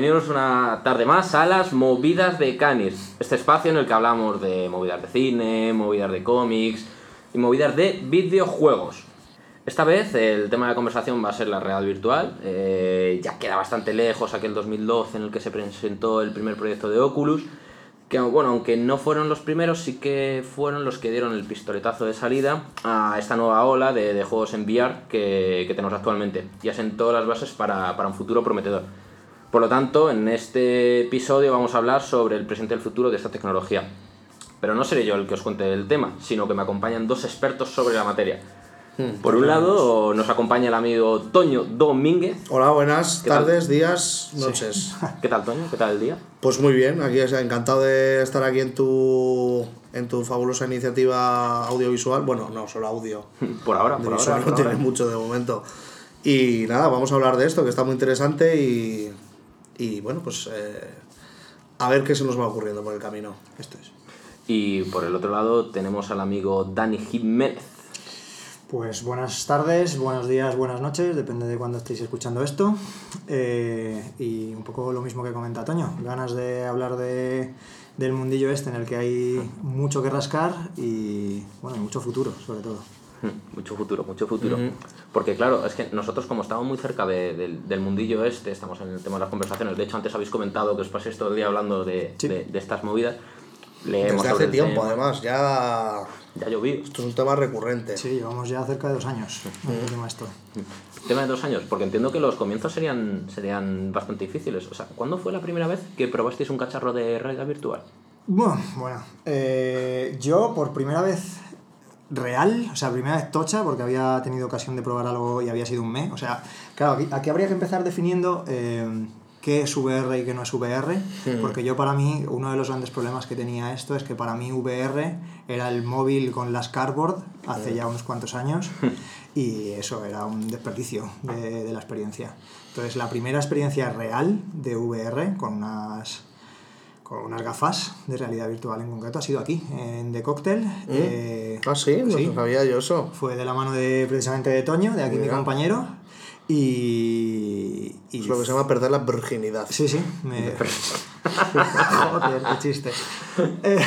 bienvenidos una tarde más a las movidas de Canis, este espacio en el que hablamos de movidas de cine, movidas de cómics y movidas de videojuegos. Esta vez el tema de la conversación va a ser la real virtual, eh, ya queda bastante lejos aquel 2012 en el que se presentó el primer proyecto de Oculus, que bueno, aunque no fueron los primeros, sí que fueron los que dieron el pistoletazo de salida a esta nueva ola de, juegos en VR que, tenemos actualmente y asentó las bases para, un futuro prometedor. Por lo tanto, en este episodio vamos a hablar sobre el presente y el futuro de esta tecnología. Pero no seré yo el que os cuente el tema, sino que me acompañan dos expertos sobre la materia. Por un lado, nos acompaña el amigo Toño Domínguez. Hola, buenas tardes, tal? días, noches. Sí. ¿Qué tal, Toño? ¿Qué tal el día? Pues muy bien, aquí encantado de estar aquí en tu, en tu fabulosa iniciativa audiovisual. Bueno, no, solo audio. Por ahora, por ahora. No por ahora. mucho de momento. Y nada, vamos a hablar de esto, que está muy interesante y, y bueno, pues eh, a ver qué se nos va ocurriendo por el camino. Esto es. Y por el otro lado tenemos al amigo Dani Jiménez. Pues buenas tardes, buenos días, buenas noches, depende de cuándo estéis escuchando esto. Eh, y un poco lo mismo que comenta Toño, ganas de hablar de, del mundillo este en el que hay mucho que rascar y bueno, y mucho futuro sobre todo. Mucho futuro, mucho futuro. Uh -huh. Porque claro, es que nosotros como estamos muy cerca de, de, del mundillo este, estamos en el tema de las conversaciones, de hecho antes habéis comentado que os paséis todo el día hablando de, Sí. de, de estas movidas. Leemos Desde hace tiempo, tema. además, ya. Ya llovido. Esto es un tema recurrente. Sí, llevamos ya cerca de dos años en el tema esto. Tema de dos años, porque entiendo que los comienzos serían, serían bastante difíciles. O sea, ¿cuándo fue la primera vez que probasteis un cacharro de realidad virtual? Bueno, bueno eh, yo por primera vez real, o sea, primera vez tocha, porque había tenido ocasión de probar algo y había sido un mes. O sea, claro, aquí, aquí habría que empezar definiendo eh, qué es VR y qué no es VR, Hmm. porque yo para mí, uno de los grandes problemas que tenía esto es que para mí VR era el móvil con las cardboard hace ya unos cuantos años y eso era un desperdicio de, de la experiencia. Entonces, la primera experiencia real de VR con unas con unas gafas de realidad virtual en concreto ha sido aquí, en The Cocktail. Eh, Ah, sí, no sí. sabía yo eso. Fue de la mano de precisamente de Toño, de aquí mi compañero. Y. y Es lo que se llama perder la virginidad. Sí, sí. Me... Joder, qué chiste. Eh,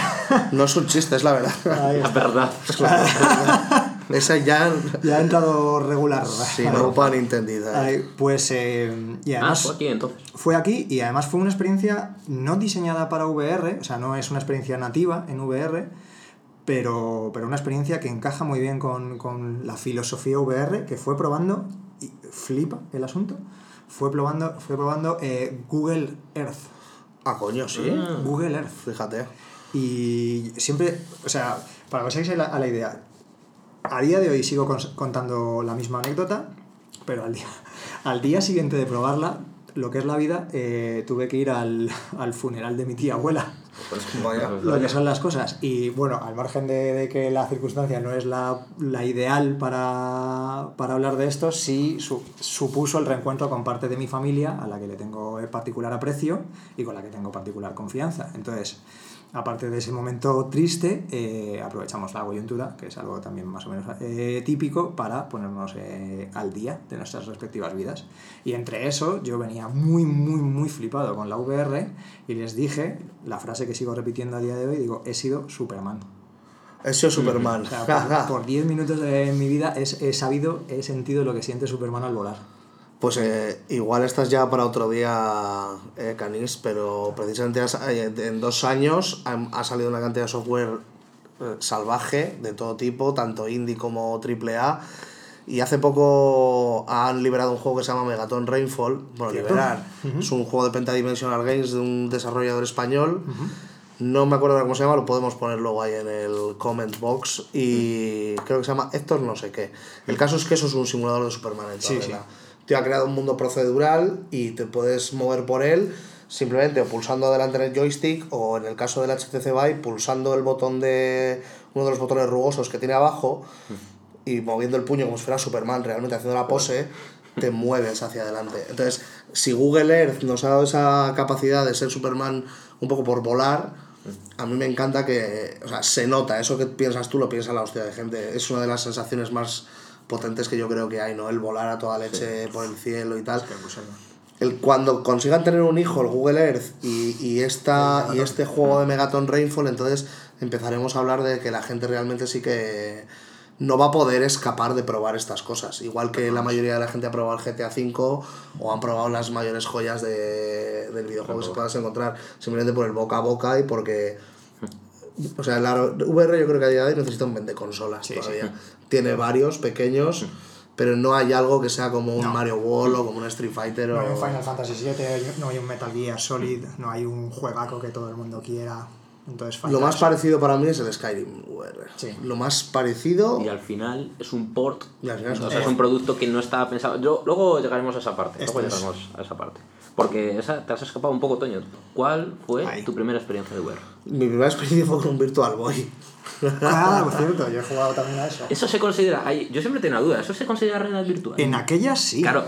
No es un chiste, es la verdad. La está. verdad. Esa ya. Ya ha entrado regular. Sí, no pan entendida. Ahí, pues. eh, y Ah, además. fue aquí entonces. Fue aquí y además fue una experiencia no diseñada para VR, o sea, no es una experiencia nativa en VR, pero, pero una experiencia que encaja muy bien con, con la filosofía VR, que fue probando, y flipa el asunto, fue probando, fue probando eh, Google Earth. Ah, coño, sí. Google Earth. Fíjate. Y siempre, o sea, para que os hagáis a la, a la idea, a día de hoy sigo contando la misma anécdota, pero al día, al día siguiente de probarla, lo que es la vida, eh, tuve que ir al, al funeral de mi tía abuela. Vaya. Lo que son las cosas. Y bueno, al margen de, de que la circunstancia no es la, la ideal para, para hablar de esto, sí su- supuso el reencuentro con parte de mi familia, a la que le tengo particular aprecio y con la que tengo particular confianza. Entonces, aparte de ese momento triste, eh, aprovechamos la coyuntura, que es algo también más o menos eh, típico, para ponernos eh, al día de nuestras respectivas vidas. Y entre eso, yo venía muy, muy, muy flipado con la VR y les dije la frase que sigo repitiendo a día de hoy, digo, he sido Superman. He sido Superman. O sea, por- por 10 minutos de mi vida he, he sabido, he sentido lo que siente Superman al volar. Pues eh, igual estás ya para otro día, eh, Canis, pero precisamente has- eh, en dos años ha, salido una cantidad de software eh, salvaje de todo tipo, tanto indie como AAA. Y hace poco han liberado un juego que se llama Megaton Rainfall. Bueno, liberar. Es un juego de Pentadimensional Games de un desarrollador español. No me acuerdo cómo se llama, lo podemos poner luego ahí en el comment box. Y creo que se llama Héctor no sé qué. El caso es que eso es un simulador de Superman en toda Sí, sí. Te ha creado un mundo procedural y te puedes mover por él simplemente o pulsando adelante en el joystick o en el caso del HTC Vive pulsando el botón de uno de los botones rugosos que tiene abajo y moviendo el puño como si fuera Superman realmente haciendo la pose te mueves hacia adelante. Entonces si Google Earth nos ha dado esa capacidad de ser Superman un poco por volar a mí me encanta que o sea se nota eso que piensas tú lo piensa la hostia de gente es una de las sensaciones más potentes que yo creo que hay no el volar a toda leche por el cielo y tal. El, cuando consigan tener un hijo, el Google Earth, y, y, esta, y este juego de Megaton Rainfall, entonces empezaremos a hablar de que la gente realmente sí que no va a poder escapar de probar estas cosas. Igual que la mayoría de la gente ha probado el GTA V o han probado las mayores joyas de, del videojuego que se puedas encontrar, simplemente por el boca a boca y porque... O sea, la VR yo creo que a día de hoy necesita un vende consolas todavía. Tiene varios pequeños pero no hay algo que sea como un Mario World o como un Street Fighter no o... hay un Final Fantasy VII, no hay un Metal Gear Solid, no hay un juegaco que todo el mundo quiera. Entonces, lo más parecido para mí es el Skyrim VR. Sí. Lo más parecido. Y al final es un port. Y al final es un, o sea, es un producto que no estaba pensado. Yo, luego llegaremos a esa parte. Esto luego es. llegaremos a esa parte. Porque esa, te has escapado un poco, Toño. ¿Cuál fue Ahí. tu primera experiencia de VR? Mi primera experiencia fue con un Virtual Boy. Ah, por cierto, yo he jugado también a eso. Eso se considera. yo siempre tengo una duda. ¿Eso se considera realidad virtual? En aquellas sí. Claro.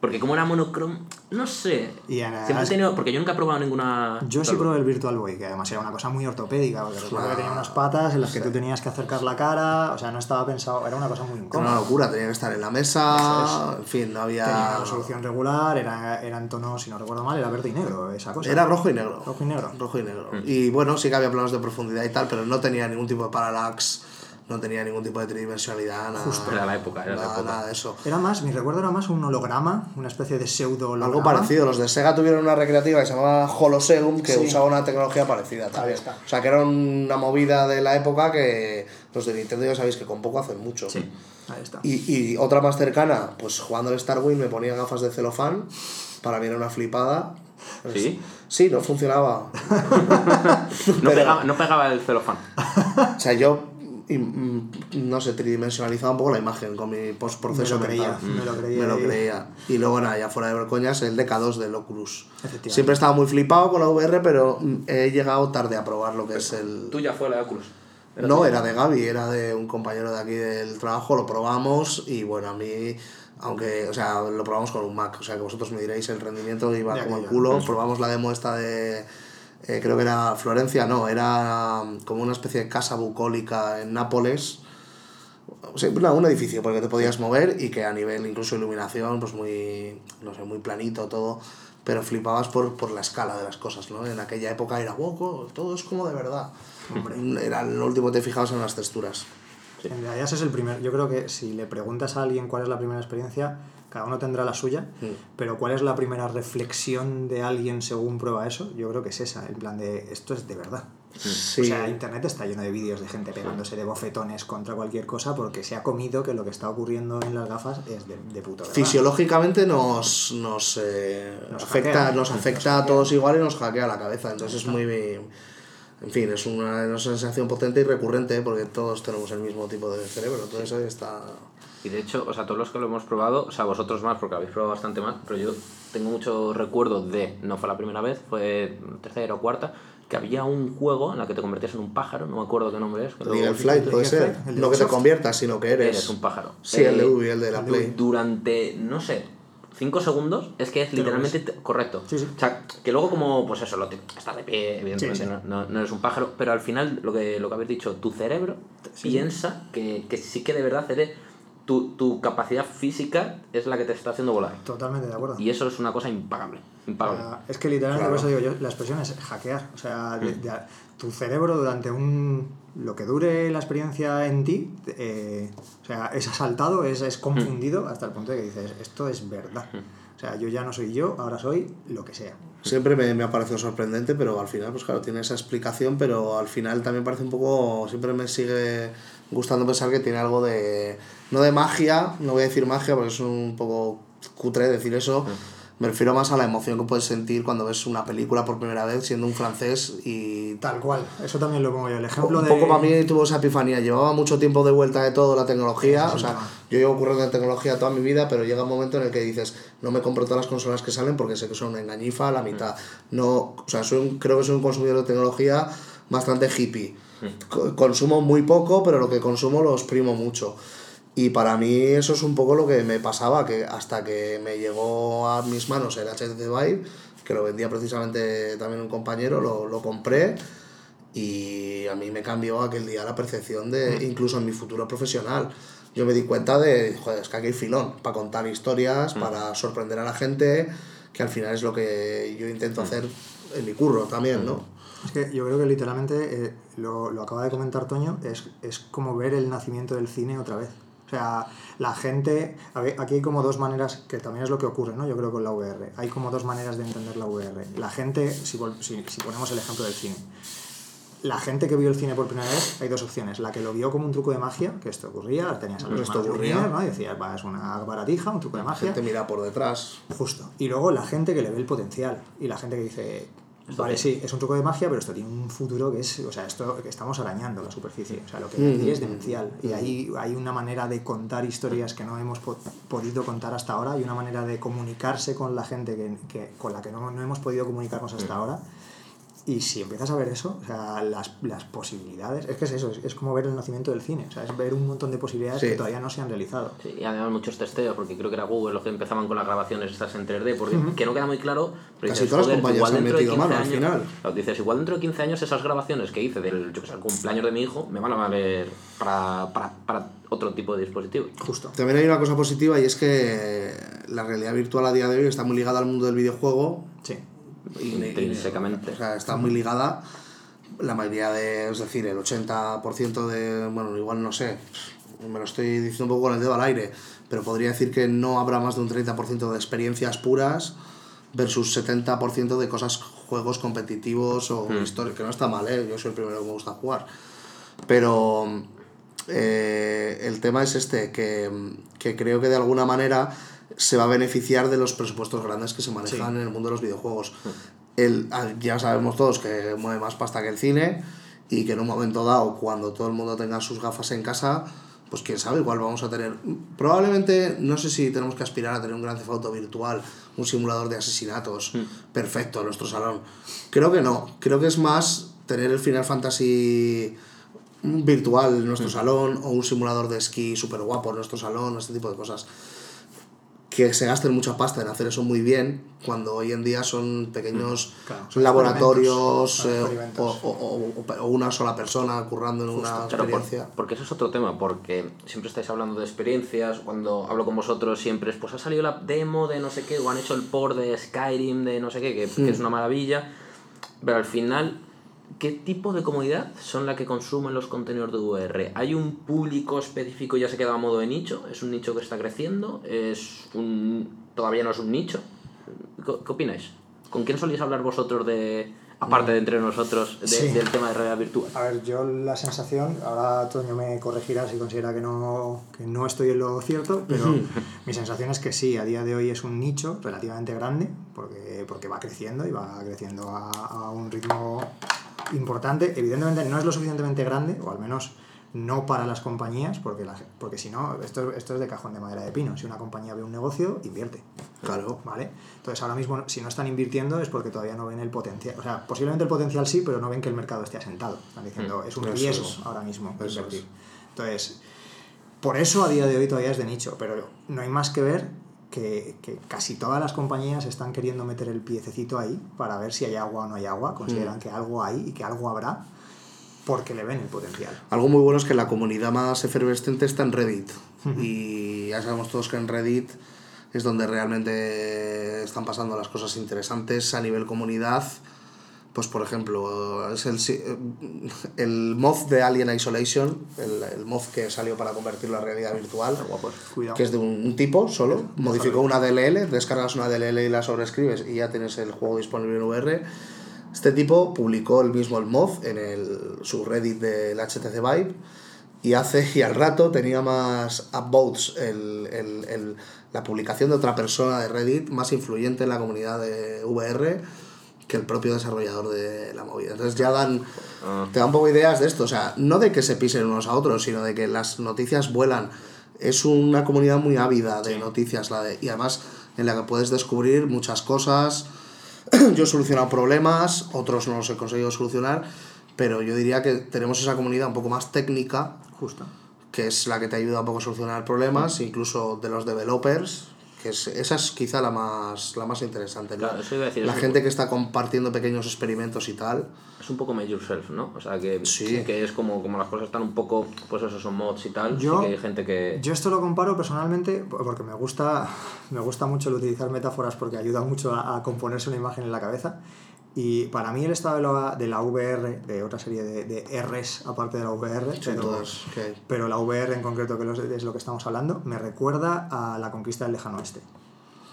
Porque como era monocrom, no sé. Y en- Siempre he tenido. Porque yo nunca he probado ninguna. Yo sí probé el Virtual Boy, que además era una cosa muy ortopédica, porque recuerdo que tenía unas patas en las que tú tenías que acercar la cara, o sea, no estaba pensado, era una cosa muy Era una incómoda. locura, tenía que estar en la mesa. En fin, no Tenía había. resolución regular, era, era en tono, si no recuerdo mal, era verde y negro, esa cosa. Era rojo y negro. Rojo y negro. Rojo y negro. Y bueno, sí que había planos de profundidad y tal, pero no tenía ningún tipo de parallax, no tenía ningún tipo de tridimensionalidad, nada. Era la época, era la época. nada de eso. Era más, mi recuerdo era más un holograma, una especie de pseudo holograma. Algo parecido, los de Sega tuvieron una recreativa que se llamaba Holoseum que Sí. usaba una tecnología parecida también. está. O sea, que era una movida de la época que los de Nintendo ya sabéis que con poco hacen mucho. Sí. Ahí está. Y, y otra más cercana, pues jugando al Star Wing me ponía gafas de celofán, para mí era una flipada. ¿Sí? Sí, no funcionaba. No, Pero- pegaba, no pegaba el celofán. O sea, yo, y, mm, no sé, tridimensionalizaba un poco la imagen con mi postproceso Me lo creía, me lo creía Me lo y- creía. Y luego, nada, ya fuera de ver coñas, el DK2 del Oculus. Efectivamente. Siempre estaba muy flipado con la VR, pero mm, he llegado tarde a probar lo que es el... Tuya fue la de Oculus. No, era de Gaby, era de un compañero de aquí del trabajo, lo probamos y bueno, a mí, aunque, o sea, lo probamos con un Mac, o sea, que vosotros me diréis el rendimiento iba De como el culo, probamos la demo esta de, eh, creo que era Florencia, no, era um, como una especie de casa bucólica en Nápoles, o sea, una- un edificio porque te podías mover y que a nivel incluso iluminación, pues muy, no sé, muy planito todo, pero flipabas por, por la escala de las cosas, ¿no? En aquella época era, wow, todo es como de verdad. Era lo último que te fijabas en las texturas. En realidad ese es el primer. Yo creo que si le preguntas a alguien cuál es la primera experiencia, cada uno tendrá la suya, pero cuál es la primera reflexión de alguien según prueba eso, yo creo que es esa, en plan de esto es de verdad. Sí. O sea, internet está lleno de vídeos de gente pegándose de bofetones contra cualquier cosa porque se ha comido que lo que está ocurriendo en las gafas es de, de puto verdad. Fisiológicamente nos, nos, eh, Nos afecta, hackea. nos afecta a todos igual y nos hackea la cabeza. Entonces es muy... En fin, es una, una sensación potente y recurrente ¿eh? porque todos tenemos el mismo tipo de cerebro. Entonces ahí está... Y de hecho, o sea, todos los que lo hemos probado, o sea, vosotros más, porque habéis probado bastante más, pero yo tengo mucho recuerdo de, no fue la primera vez, fue tercera o cuarta, que había un juego en la que te convertías en un pájaro, no me acuerdo qué nombre es. que El Eagle Flight puede ser. Flight, el No que te conviertas, sino que eres... Eres un pájaro. Sí, el de Eh, Ubi, el de la el Play. durante, no sé, 5 segundos, es que es literalmente te- correcto. Sí, sí. O sea, que luego como, pues eso, lo estás de pie, evidentemente, Sí, no- no eres un pájaro, pero al final, lo que, lo que habéis dicho, tu cerebro piensa Que, que sí que de verdad eres, tu, tu capacidad física es la que te está haciendo volar. Totalmente de acuerdo. Y eso es una cosa impagable, impagable. Es que literalmente Claro. por eso digo yo, la expresión es hackear. O sea, de- de- tu cerebro durante un lo que dure la experiencia en ti, eh, o sea, es asaltado, es, es confundido hasta el punto de que dices, esto es verdad. O sea, yo ya no soy yo, ahora soy lo que sea. Siempre me, me ha parecido sorprendente, pero al final, pues claro, tiene esa explicación, pero al final también parece un poco, siempre me sigue gustando pensar que tiene algo de, no de magia, no voy a decir magia porque es un poco cutre decir eso, me refiero más a la emoción que puedes sentir cuando ves una película por primera vez siendo un francés y Tal cual, eso también lo pongo yo. El ejemplo un de. poco para mí tuvo esa epifanía. Llevaba mucho tiempo de vuelta de todo la tecnología. Es O sea, yo llevo ocurriendo en tecnología toda mi vida, pero llega un momento en el que dices, no me compro todas las consolas que salen porque sé que son una engañifa a la mitad. No, o sea, soy un- creo que soy un consumidor de tecnología bastante hippie. Co- Consumo muy poco, pero lo que consumo lo exprimo mucho. Y para mí eso es un poco lo que me pasaba, que hasta que me llegó a mis manos el HTC Vive, que lo vendía precisamente también un compañero, lo, lo compré y a mí me cambió aquel día la percepción de, incluso en mi futuro profesional. Yo me di cuenta de, joder, es que aquí hay filón para contar historias, para sorprender a la gente, que al final es lo que yo intento hacer en mi curro también, ¿no? Es que yo creo que literalmente, eh, lo, lo acaba de comentar Toño, es, es como ver el nacimiento del cine otra vez. O sea, la gente, aquí hay como dos maneras, que también es lo que ocurre, ¿no? Yo creo con la VR. Hay como dos maneras de entender la VR. La gente, si, si, si ponemos el ejemplo del cine, la gente que vio el cine por primera vez, hay dos opciones. La que lo vio como un truco de magia, que esto ocurría, tenías a los Esto hermanos ocurría. ¿no? Y decías, va, es una baratija, un truco de magia. Gente mira por detrás. Justo. Y luego la gente que le ve el potencial. Y la gente que dice, vale, sí, es un truco de magia, pero esto tiene un futuro que es, o sea, esto que estamos arañando la superficie. O sea, lo que hay aquí es demencial. Y ahí hay una manera de contar historias que no hemos po- podido contar hasta ahora y una manera de comunicarse con la gente que, que- con la que no, no hemos podido comunicarnos hasta ahora. Y si empiezas a ver eso, o sea, las, las posibilidades, es que es eso, es, es como ver el nacimiento del cine, o sea, es ver un montón de posibilidades Sí. que todavía no se han realizado. Sí, y además muchos testeos, porque creo que era Google los que empezaban con las grabaciones estas en 3D, porque que no queda muy claro. Pero Casi dices, todas las "Joder, compañías igual han dentro de metido 15 mano al años- final". Claro, dices, igual dentro de 15 años esas grabaciones que hice del yo que sé, el cumpleaños de mi hijo me van a valer para, para, para otro tipo de dispositivo. Justo. También hay una cosa positiva y es que la realidad virtual a día de hoy está muy ligada al mundo del videojuego. Sí. Intrínsecamente. O sea, está muy ligada. La mayoría de, es decir, el 80% de, bueno, igual no sé, me lo estoy diciendo un poco con el dedo al aire, pero podría decir que no habrá más de un 30% de experiencias puras versus 70% de cosas, juegos competitivos o historias, que no está mal, ¿eh? yo soy el primero que me gusta jugar. Pero eh, el tema es este, que, que creo que de alguna manera se va a beneficiar de los presupuestos grandes que se manejan en el mundo de los videojuegos. El, ah, ya sabemos todos que mueve más pasta que el cine y que en un momento dado, cuando todo el mundo tenga sus gafas en casa, pues quién sabe, igual vamos a tener... Probablemente, no sé si tenemos que aspirar a tener un gran auto virtual, un simulador de asesinatos perfecto en nuestro salón. Creo que no, creo que es más tener el Final Fantasy virtual en nuestro salón o un simulador de esquí súper guapo en nuestro salón, este tipo de cosas. Que se gasten mucha pasta en hacer eso muy bien, cuando hoy en día son pequeños Claro, son laboratorios experimentos, eh, o, experimentos. o- o- o una sola persona currando en una Claro, por- experiencia. porque eso es otro tema, porque siempre estáis hablando de experiencias, cuando hablo con vosotros siempre es, pues ha salido la demo de no sé qué, o han hecho el port de Skyrim de no sé qué, que, que Mm. es una maravilla, pero al final, ¿qué tipo de comunidad son la que consumen los contenidos de VR? ¿Hay un público específico ya se queda a modo de nicho? ¿Es un nicho que está creciendo? ¿Es un todavía no es un nicho? ¿Qué, opináis? ¿Con quién solís hablar vosotros de, aparte de entre nosotros, de- Sí. del tema de realidad virtual? A ver, yo la sensación, ahora Toño me corregirá si considera que no, que no estoy en lo cierto, pero mi sensación es que sí, a día de hoy es un nicho relativamente grande, porque, porque va creciendo y va creciendo a, a un ritmo importante. Evidentemente no es lo suficientemente grande, o al menos no para las compañías, porque, la, porque si no, esto, esto es de cajón de madera de pino. Si una compañía ve un negocio, invierte. Claro. ¿Vale? Entonces ahora mismo si no están invirtiendo es porque todavía no ven el potencial. O sea, posiblemente el potencial sí, pero no ven que el mercado esté asentado. Están diciendo, es un riesgo es. ahora mismo invertir. es. Entonces, por eso a día de hoy todavía es de nicho, pero no hay más que ver que, que casi todas las compañías están queriendo meter el piececito ahí para ver si hay agua o no hay agua. Consideran que algo hay y que algo habrá porque le ven el potencial. Algo muy bueno es que la comunidad más efervescente está en Reddit. Y ya sabemos todos que en Reddit es donde realmente están pasando las cosas interesantes a nivel comunidad. Pues por ejemplo, es el, el mod de Alien Isolation, el, el mod que salió para convertirlo a realidad virtual. Cuidado. que es de un, un tipo solo, modificó una DLL, descargas una DLL y la sobreescribes y ya tienes el juego disponible en VR. Este tipo publicó el mismo el mod en el subreddit del HTC Vive y hace y al rato tenía más upvotes el, el, el- la publicación de otra persona de Reddit más influyente en la comunidad de VR que el propio desarrollador de la movida. Entonces ya dan, te dan un poco ideas de esto, o sea, no de que se pisen unos a otros, sino de que las noticias vuelan. Es una comunidad muy ávida de noticias la de, y además en la que puedes descubrir muchas cosas. yo he solucionado problemas, otros no los he conseguido solucionar, pero yo diría que tenemos esa comunidad un poco más técnica, Justo. que es la que te ayuda un poco a solucionar problemas, incluso de los developers, que es, esa es quizá la más, la más interesante. ¿no? Claro, eso iba a decir, la gente que está compartiendo pequeños experimentos y tal. Es un poco made yourself, ¿no? O sea, que, Sí. que es como, como las cosas están un poco, pues eso, son mods y tal. Yo- sí que hay gente que... Yo esto lo comparo personalmente porque me gusta, me gusta mucho el utilizar metáforas porque ayuda mucho a, a componerse una imagen en la cabeza. Y para mí el estado de la, de la VR, de otra serie de, de Rs aparte de la VR, pero, la VR en concreto, que es lo que estamos hablando, me recuerda a la conquista del lejano oeste.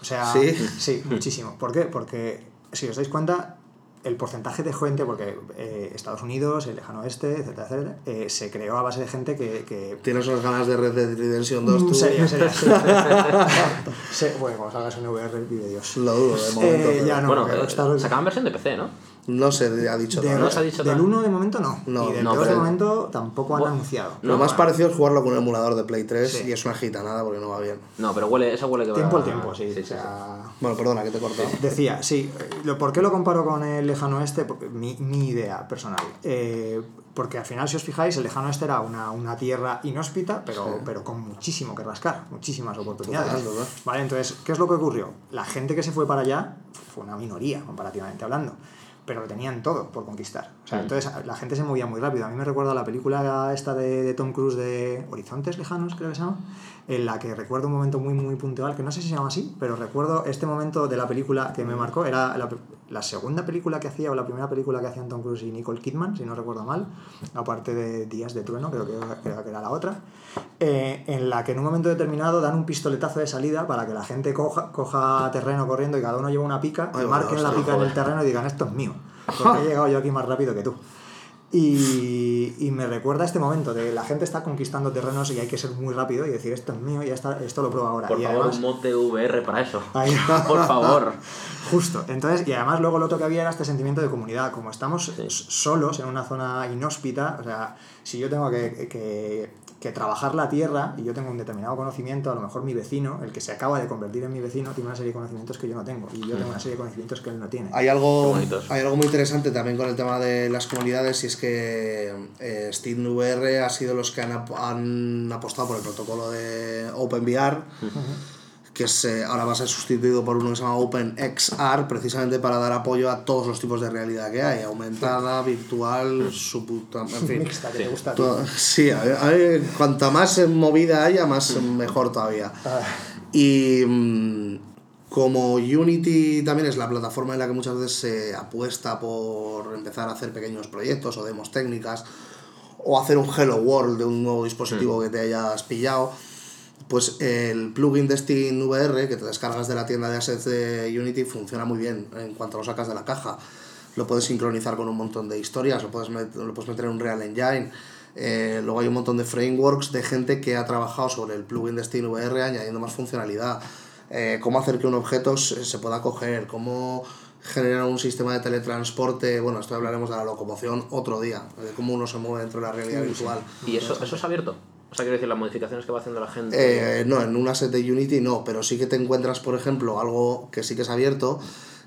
O sea, ¿Sí? sí, muchísimo. ¿Por qué? Porque si os dais cuenta, el porcentaje de gente, porque eh, Estados Unidos, el lejano oeste, etcétera, etcétera, eh, se creó a base de gente que, que Tienes unas ganas de Red Dead Redemption 2, Mm, tú. Sería, sería. Sí, bueno, cuando salgas en VR, vive Dios. Lo dudo, de momento. Eh, pero- ya no, bueno, eh, Rockstar- sacaban versión de PC, ¿no? No se ha dicho de- nada. no se ha dicho del nada. 1 de momento no. No, y del no, 2 de momento tampoco han anunciado. Lo No, más bueno. parecido es jugarlo con un emulador de Play 3 Sí. y es una gitanada porque no va bien. No, pero huele, esa huele que va- Tiempo al tiempo, sí. sí, o sí, sea, Bueno, perdona, que te he cortado. Decía, sí, eh, lo- ¿por qué lo comparo con el lejano oeste? Porque mi, mi idea personal. Eh, porque al final, si os fijáis, el lejano oeste era una, una tierra inhóspita, pero, pero con muchísimo que rascar, muchísimas oportunidades. Total, total. Vale, entonces, ¿qué es lo que ocurrió? La gente que se fue para allá fue una minoría, comparativamente hablando. Pero lo tenían todo por conquistar. O sea, Mm. entonces la gente se movía muy rápido. A mí me recuerda la película esta de, de Tom Cruise de Horizontes Lejanos, creo que se llama, en la que recuerdo un momento muy, muy puntual, que no sé si se llama así, pero recuerdo este momento de la película que me marcó. Era la, la segunda película que hacía, o la primera película que hacían Tom Cruise y Nicole Kidman, si no recuerdo mal, aparte de Días de Trueno, creo que, creo que era la otra, eh, en la que en un momento determinado dan un pistoletazo de salida para que la gente coja, coja terreno corriendo y cada uno lleve una pica, Ay, y marquen la pica en el terreno y digan, esto es mío, porque he llegado yo aquí más rápido que tú. Y, y me recuerda este momento de la gente está conquistando terrenos y hay que ser muy rápido y decir esto es mío y ya está, esto lo pruebo ahora. Por y favor, además, un mod de VR para eso. Ahí. Por favor. Justo. Entonces, y además luego lo otro que había era este sentimiento de comunidad. Como estamos solos en una zona inhóspita, o sea, si yo tengo que, que- que trabajar la tierra y yo tengo un determinado conocimiento, a lo mejor mi vecino, el que se acaba de convertir en mi vecino, tiene una serie de conocimientos que yo no tengo. Y yo tengo una serie de conocimientos que él no tiene. Hay algo, hay algo muy interesante también con el tema de las comunidades y es que eh, SteamVR ha sido los que han, ap- han apostado por el protocolo de OpenVR, que es, eh, ahora va a ser sustituido por uno que se llama OpenXR, precisamente para dar apoyo a todos los tipos de realidad que hay, aumentada, virtual, su puta- en fin. Mixta, que te gusta a ti. To- Sí, a ver, a ver, cuanta más movida haya, más mejor todavía. Ah, Y mm, como Unity también es la plataforma en la que muchas veces se apuesta por empezar a hacer pequeños proyectos o demos técnicas o hacer un Hello World de un nuevo dispositivo que te hayas pillado, pues el plugin de Steam VR que te descargas de la tienda de assets de Unity funciona muy bien en cuanto lo sacas de la caja. Lo puedes sincronizar con un montón de historias, lo puedes, met- lo puedes meter en un Real Engine. Eh, luego hay un montón de frameworks de gente que ha trabajado sobre el plugin de Steam VR añadiendo más funcionalidad. Eh, cómo hacer que un objeto se, pueda coger, cómo generar un sistema de teletransporte. Bueno, esto hablaremos de la locomoción otro día, de cómo uno se mueve dentro de la realidad virtual. ¿Y eso, eso es abierto? O sea, quiero decir, las modificaciones que va haciendo la gente. Eh, no, en un asset de Unity no, pero sí que te encuentras, por ejemplo, algo que sí que es abierto,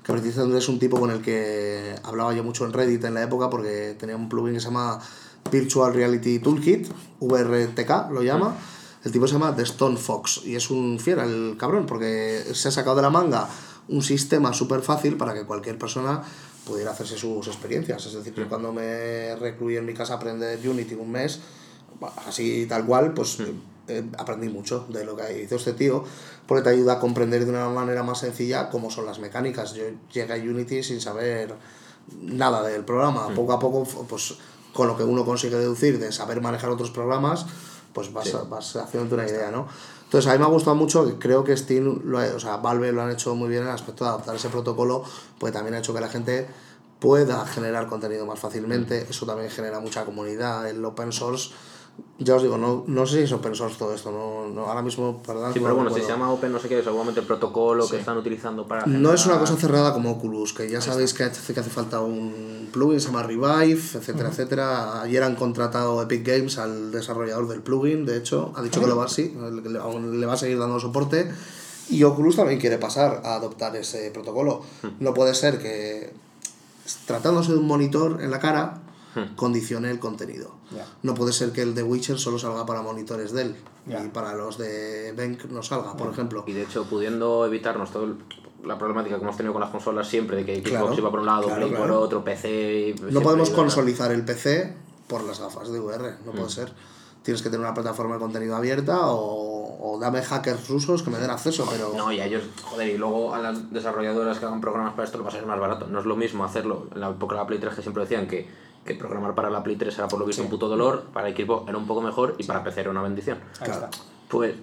que precisamente es un tipo con el que hablaba yo mucho en Reddit en la época, porque tenía un plugin que se llama Virtual Reality Toolkit, VRTK lo llama. El tipo se llama The Stone Fox y es un fiera el cabrón, porque se ha sacado de la manga un sistema súper fácil para que cualquier persona pudiera hacerse sus experiencias. Es decir, que cuando me recluí en mi casa aprender Unity un mes, así tal cual, pues eh, aprendí mucho de lo que hizo este tío, porque te ayuda a comprender de una manera más sencilla cómo son las mecánicas. Yo llegué a Unity sin saber nada del programa. Poco a poco, pues con lo que uno consigue deducir de saber manejar otros programas, pues vas, vas haciéndote una idea, ¿no? Entonces a mí me ha gustado mucho, creo que Steam, lo ha- o sea, Valve lo han hecho muy bien en el aspecto de adaptar ese protocolo, pues también ha hecho que la gente pueda generar contenido más fácilmente, eso también genera mucha comunidad, el open source, ya os digo, no, no sé si es open source todo esto, no, no ahora mismo, perdón, sí, no pero bueno, si se llama Open, no sé qué, es seguramente el protocolo que están utilizando para. No es una generar- cosa cerrada como Oculus, que ya sabéis que hace, que hace falta un plugin, se llama Revive, etcétera, etcétera. Ayer han contratado Epic Games al desarrollador del plugin, de hecho, ha dicho que lo va, sí, le, le- va a seguir dando soporte. Y Oculus también quiere pasar a adoptar ese protocolo. No puede ser que, tratándose de un monitor en la cara, condicione el contenido. No puede ser que el de Witcher solo salga para monitores Dell Ya. y para los de Benk no salga, por ejemplo. Y de hecho, pudiendo evitarnos toda la problemática que hemos tenido con las consolas siempre, de que Xbox Claro, iba por un lado, claro, Play por claro. otro, PC. y No podemos consolidar el PC por las gafas de VR, no Mm. puede ser. Tienes que tener una plataforma de contenido abierta o, o dame hackers rusos que me den acceso, pero... No, y a ellos, joder, y luego a las desarrolladoras que hagan programas para esto lo va a ser más barato. No es lo mismo hacerlo en la época de la Play 3 que siempre decían que, que programar para la Play 3 era por lo visto un puto dolor, para Xbox era un poco mejor y para PC era una bendición. Claro. Pues,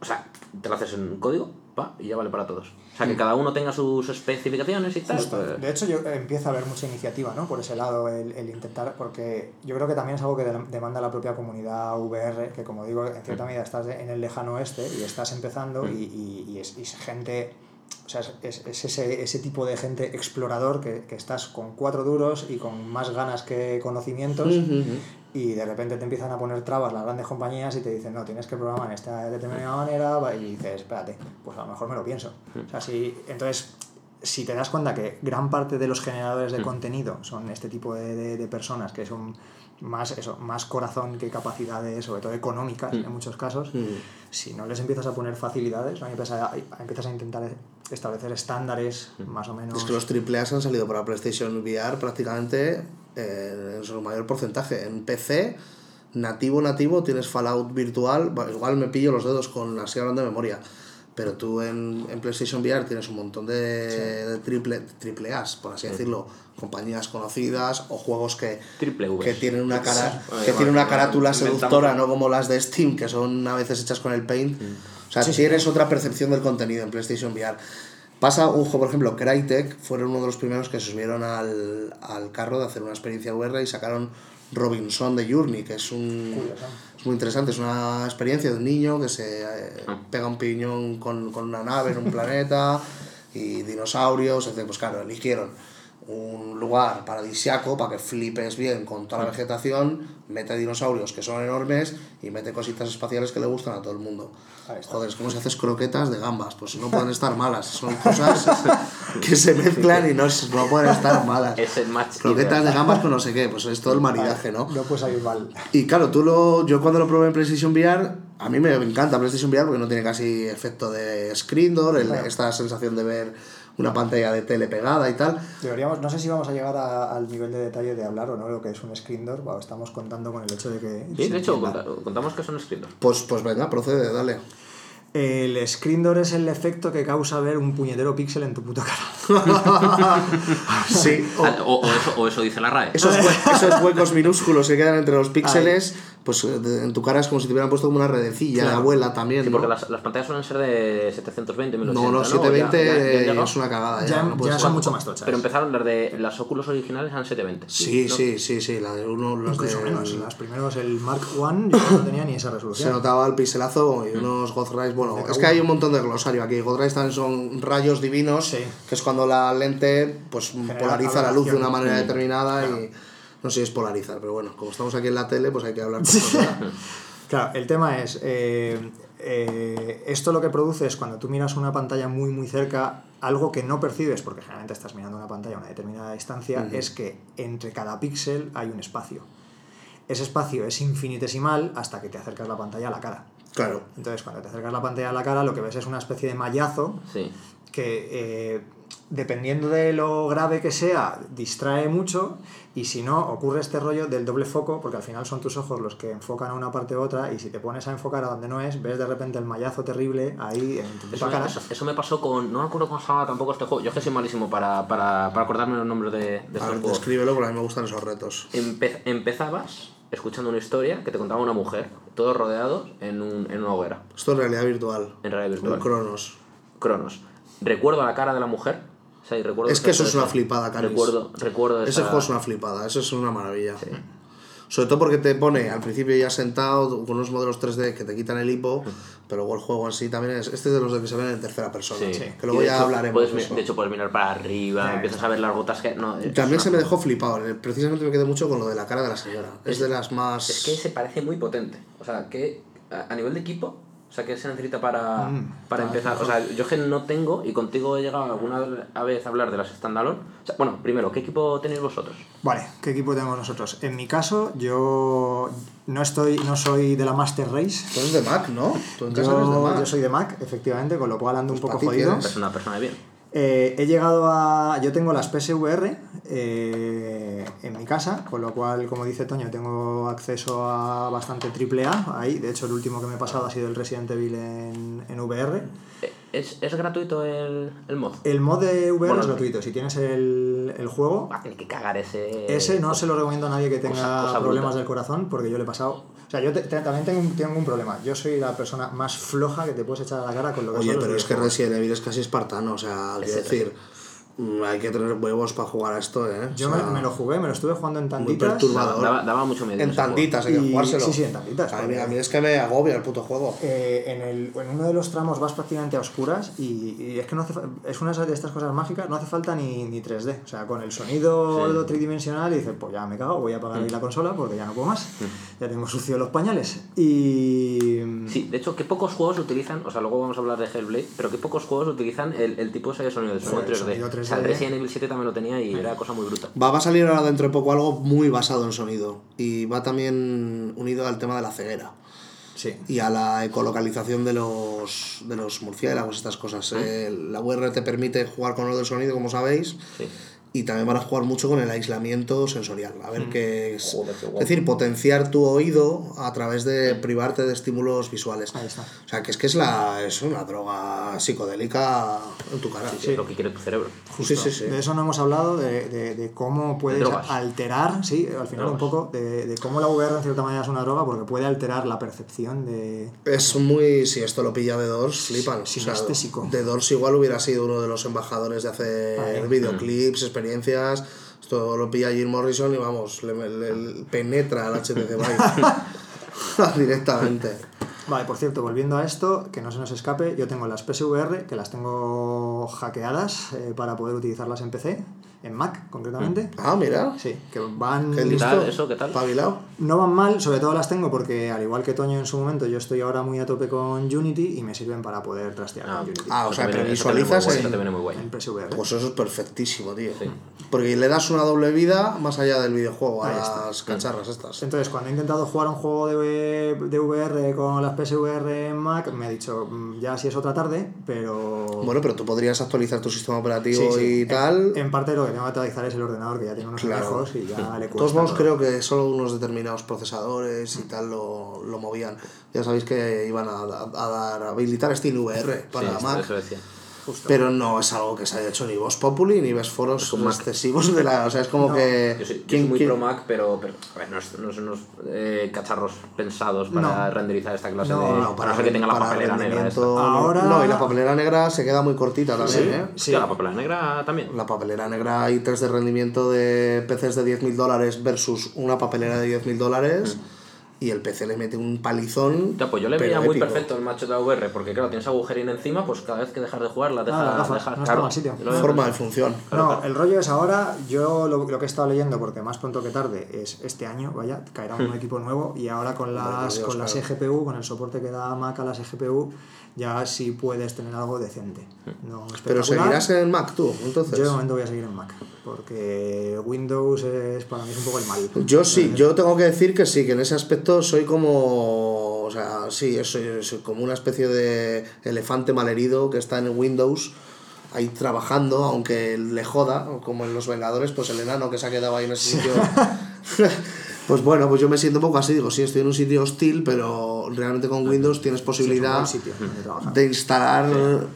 o sea, te lo haces en código, pa, y ya vale para todos. O sea, que Mm. cada uno tenga sus especificaciones y tal. Justo. pues- De hecho, yo empiezo a haber mucha iniciativa ¿no? por ese lado, el, el intentar, porque yo creo que también es algo que de- demanda la propia comunidad VR, que como digo, en cierta medida estás en el lejano oeste y estás empezando y, y- y es, y es gente, o sea, es, es- es ese, ese tipo de gente explorador que, que estás con cuatro duros y con más ganas que conocimientos ujú. y de repente te empiezan a poner trabas las grandes compañías y te dicen, no, tienes que programar de esta determinada manera y dices, espérate, pues a lo mejor me lo pienso. O sea, si, entonces, si te das cuenta que gran parte de los generadores de contenido son este tipo de, de- de personas que son más, eso, más corazón que capacidades, sobre todo económicas en muchos casos, si no les empiezas a poner facilidades, ¿no? Empiezas, a, empiezas a intentar establecer estándares más o menos... Es que los AAA han salido para PlayStation VR prácticamente eh, en su mayor porcentaje. En PC, nativo, nativo, tienes Fallout virtual. igual me pillo los dedos con así hablando de memoria. Pero tú en, en PlayStation VR tienes un montón de, de triple, triple A's, por así decirlo, compañías conocidas o juegos que, que tienen una cara Sí. que tienen una carátula seductora, no como las de Steam, que son a veces hechas con el Paint. O sea, tienes otra percepción del contenido en PlayStation VR. Pasa un juego, por ejemplo, Crytek fueron uno de los primeros que se subieron al, al carro de hacer una experiencia VR y sacaron Robinson de Journey, que es un Curioso. es muy interesante, es una experiencia de un niño que se eh, pega un piñón con, con una nave en un planeta y dinosaurios, etc. Pues claro, eligieron un lugar paradisiaco para que flipes bien con toda la vegetación, mete dinosaurios que son enormes y mete cositas espaciales que le gustan a todo el mundo. Joder, es como si haces croquetas de gambas, pues no pueden estar malas, son cosas que se mezclan y no, no pueden estar malas. Es el match. Croquetas de gambas con no sé qué, pues es todo el maridaje, ¿no? No puede salir mal. Y claro, tú lo, yo cuando lo probé en PlayStation VR, a mí me encanta PlayStation VR porque no tiene casi efecto de screen door, el- Claro. esta sensación de ver una pantalla de tele pegada y tal. Deberíamos, no sé si vamos a llegar a- al nivel de detalle de hablar o no de lo que es un screen door, o estamos contando con el hecho de que... Sí, de hecho, contamos que son escritos. Pues, pues venga, procede, dale. El screen door es el efecto que causa ver un puñetero píxel en tu puta cara. sí, o O, o eso, o eso dice la RAE. esos, hue- esos huecos minúsculos que quedan entre los píxeles, pues eh, de- en tu cara es como si te hubieran puesto como una redecilla de Claro. abuela también. Sí, ¿no? porque las, las pantallas suelen ser de 720, 1080. No, no, Ya- 720 ya- ya han llegado. es una cagada. Ya, Ya, no ya ser. son mucho más tochas. Pero empezaron las de las óculos originales eran 720. Sí, ¿no? sí, sí, sí. La de uno, los Incluso de- menos. Los primeros, el Mark I, yo no tenía ni esa Se resolución. notaba el pixelazo Mm. y unos God Rays. Bueno, De es que hay un montón de glosario aquí. God Rays también son rayos divinos, Sí. que es cuando la lente pues polariza la luz de una manera Mm. determinada y no sé si es polarizar, pero bueno, como estamos aquí en la tele, pues hay que hablar con. Claro, el tema es, eh, eh, esto lo que produce es cuando tú miras una pantalla muy muy cerca, algo que no percibes, porque generalmente estás mirando una pantalla a una determinada distancia, es que entre cada píxel hay un espacio. Ese espacio es infinitesimal hasta que te acercas la pantalla a la cara. Claro. Entonces, cuando te acercas la pantalla a la cara, lo que ves es una especie de mallazo Sí. que eh, dependiendo de lo grave que sea, distrae mucho y si no, ocurre este rollo del doble foco, porque al final son tus ojos los que enfocan a una parte u otra y si te pones a enfocar a donde no es, ves de repente el mallazo terrible ahí en tu Eso me, cara. eso, eso me pasó con. No me acuerdo cómo se llamaba tampoco este juego. Yo es que soy malísimo para, para, para acordarme los nombres de, de A estos ver, juegos. descríbelo porque a mí me gustan esos retos. Empe- empezabas escuchando una historia que te contaba una mujer, todos rodeados en, un, en una hoguera, Esto es realidad virtual. en realidad virtual. Cronos. Cronos. Recuerdo la cara de la mujer. O sea, y recuerdo Es que eso es una flipada, Canis. Recuerdo, recuerdo Ese esa- juego es una flipada, eso es una maravilla. Sobre todo porque te pone al principio ya sentado con unos modelos 3D que te quitan el hipo, pero luego el juego en sí también es. Este es de los de que se ven en tercera persona. Sí. Que luego de ya hecho, hablaremos. puedes de eso. de hecho, puedes mirar para arriba, empiezas a ver las gotas que. No, es También se me dejó flipado. eh, Precisamente me quedé mucho con lo de la cara de la señora. Es de las más. Es que se parece muy potente. O sea, que a nivel de equipo O sea, ¿qué se necesita para, Mm, para empezar? O sea, yo que no tengo, y contigo he llegado alguna vez a hablar de las standalone. O sea, bueno, primero, ¿qué equipo tenéis vosotros? Vale, ¿qué equipo tenemos nosotros? En mi caso, yo no estoy, no soy de la Master Race. Tú eres de Mac, ¿no? Tú en casa eres de Yo, Mac. yo soy de Mac, efectivamente, con lo cual ando un Pues poco para ti jodido. Es una persona de bien. Eh, he llegado a. Yo tengo las PSVR eh, en mi casa, con lo cual, como dice Toño, tengo acceso a bastante AAA ahí. De hecho, el último que me he pasado ha sido el Resident Evil en, en VR. Eh, ¿Es, es gratuito el, el mod? El mod de VR Bueno, es gratuito. Si tienes el, el juego, Va a tener que cagar ese... ese no se lo recomiendo a nadie que tenga cosa- cosa problemas bruta. del corazón, porque yo le he pasado. O sea, yo te- te- también tengo, un- tengo un problema. Yo soy la persona más floja que te puedes echar a la cara con lo que Oye, pero es que. Resident Evil es casi espartano, o sea, quiero decir, hay que tener huevos para jugar a esto, ¿eh? Yo O sea, me, me lo jugué, me lo estuve jugando en muy tanditas. perturbador. Daba, daba mucho miedo. En tanditas hay que Y- jugárselo. sí, sí, en tanditas, A mí, porque- a mí es que me agobia el puto juego. Eh, en, el, en uno de los tramos vas prácticamente a oscuras y, y es que no hace, es una de estas cosas mágicas, no hace falta ni, ni 3D. O sea, con el sonido Sí. tridimensional y dices, pues ya me cago, voy a apagar ahí la consola porque ya no puedo más. Ya tengo sucio los pañales. Y... Sí, de hecho, que pocos juegos utilizan, o sea, luego vamos a hablar de Hellblade, pero que pocos juegos utilizan el, el tipo ese de sonido, de sonido 3D. sonido O sea, el 3D. Resident Evil 7 también lo tenía y era cosa muy bruta. Va, va a salir ahora dentro de poco algo muy basado en sonido y va también unido al tema de la ceguera Sí. y a la ecolocalización de los, de los murciélagos, estas cosas. Eh, la VR te permite jugar con lo del sonido, como sabéis, Sí. Y también van a jugar mucho con el aislamiento sensorial. A ver qué es. Joder, qué es decir, potenciar tu oído a través de privarte de estímulos visuales. Ahí está. O sea, que es que es, la, es una droga psicodélica en tu cara. Sí, lo que quiere tu cerebro. Sí, sí, sí. De eso no hemos hablado, de, de, de cómo puedes alterar, sí, al final un Drogas. poco, de, de cómo la VR en cierta manera es una droga porque puede alterar la percepción de... Es muy. Si esto lo pilla de Doors, flipan. sinestésico. de Doors igual hubiera sido uno de los embajadores de hacer Ahí. videoclips, experiencias. Esto lo pilla Jim Morrison y vamos, le, le- le penetra al HTC Vive directamente. Vale, por cierto, volviendo a esto, que no se nos escape, yo tengo las PSVR, que las tengo hackeadas eh, para poder utilizarlas en PC, en Mac concretamente. Ah, mira. Sí, que van... Qué ¿Qué listo. tal eso? ¿Qué tal? Espabilado. No van mal, sobre todo las tengo porque al igual que Toño en su momento, yo estoy ahora muy a tope con Unity y me sirven para poder trastear Ah, con Unity. Ah, o sea, pero visualizas en- eso te viene muy guay. En PSVR. Pues eso es perfectísimo, tío. Porque le das una doble vida más allá del videojuego a las cacharras estas. Entonces, cuando he intentado jugar un juego de, de VR con las PSVR en Mac, me ha dicho, "Mm, ya si es otra tarde, pero... Bueno, pero tú podrías actualizar tu sistema operativo Sí, sí. y En- tal. En, parte lo que que actualizar es el ordenador, que ya tiene unos Claro. y ya le De cuesta. todos modos, todo. creo que solo unos determinados procesadores y tal lo, lo movían. Ya sabéis que iban a, a- a dar a habilitar SteelVR para Sí, Mac. eso decía. Pero no es algo que se haya hecho ni Vox Populi ni ves foros excesivos de la. O sea, es como que. Yo soy, yo soy ¿quién- muy quién- pro Mac, pero, pero a ver, no, es- no son unos eh, cacharros pensados para No. renderizar esta clase No, de. no, a no ser que tenga la para papelera negra. Esta. Ahora- No, y la papelera negra se queda muy cortita también, ¿eh? Sí. La papelera negra también. La papelera negra hay test de rendimiento de PCs de 10.000 dólares versus una papelera de 10.000 dólares y el PC le mete un palizón. Ya, pues yo le veía muy épico. perfecto el macho de la VR, porque claro, tienes agujerín encima, pues cada vez que dejas de jugar la Ah, dejas. las gafas, dejas- no claro, sitio. Forma de función. No, el rollo es ahora, yo lo, lo que he estado leyendo, porque más pronto que tarde es este año, vaya, caerá un equipo nuevo y ahora con las, Dios, con las claro. eGPU, con el soporte que da Mac a las eGPU, ya sí puedes tener algo decente. No Pero seguirás en Mac tú, entonces. Yo de momento voy a seguir en Mac, porque Windows es para mí es un poco el mal. Yo sí, yo tengo que decir que sí, que en ese aspecto soy como. O sea, sí, soy, soy como una especie de elefante malherido que está en Windows ahí trabajando, aunque le joda, como en Los Vengadores, pues el enano que se ha quedado ahí en ese sitio. pues bueno, pues yo me siento un poco así, digo, sí, estoy en un sitio hostil, pero realmente con Windows tienes posibilidad Sí, sitio de instalar.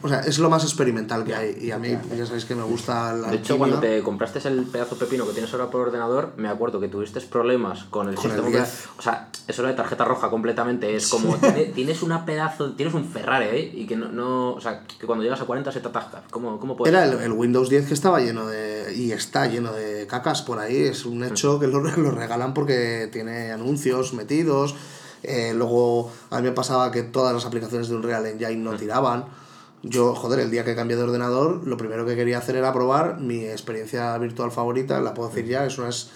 O sea, es lo más experimental que hay. Y a mí, ya sabéis que me gusta la. De hecho, cuando te compraste el pedazo pepino que tienes ahora por ordenador, me acuerdo que tuviste problemas con el Con el sistema. 10. operativo. O sea, eso era de tarjeta roja completamente. Es como, tiene- tienes una pedazo, tienes un Ferrari, ¿eh? Y que no, no. O sea, que cuando llegas a 40 se te atasca. ¿Cómo, cómo puedes? Era el, el Windows 10 que estaba lleno de. y está lleno de cacas por ahí. Es un hecho que lo, lo regalan porque tiene anuncios metidos. Eh, luego a mí me pasaba que todas las aplicaciones de Unreal Engine no tiraban. Yo, joder, el día que cambié de ordenador, lo primero que quería hacer era probar mi experiencia virtual favorita. La puedo decir ya, es unas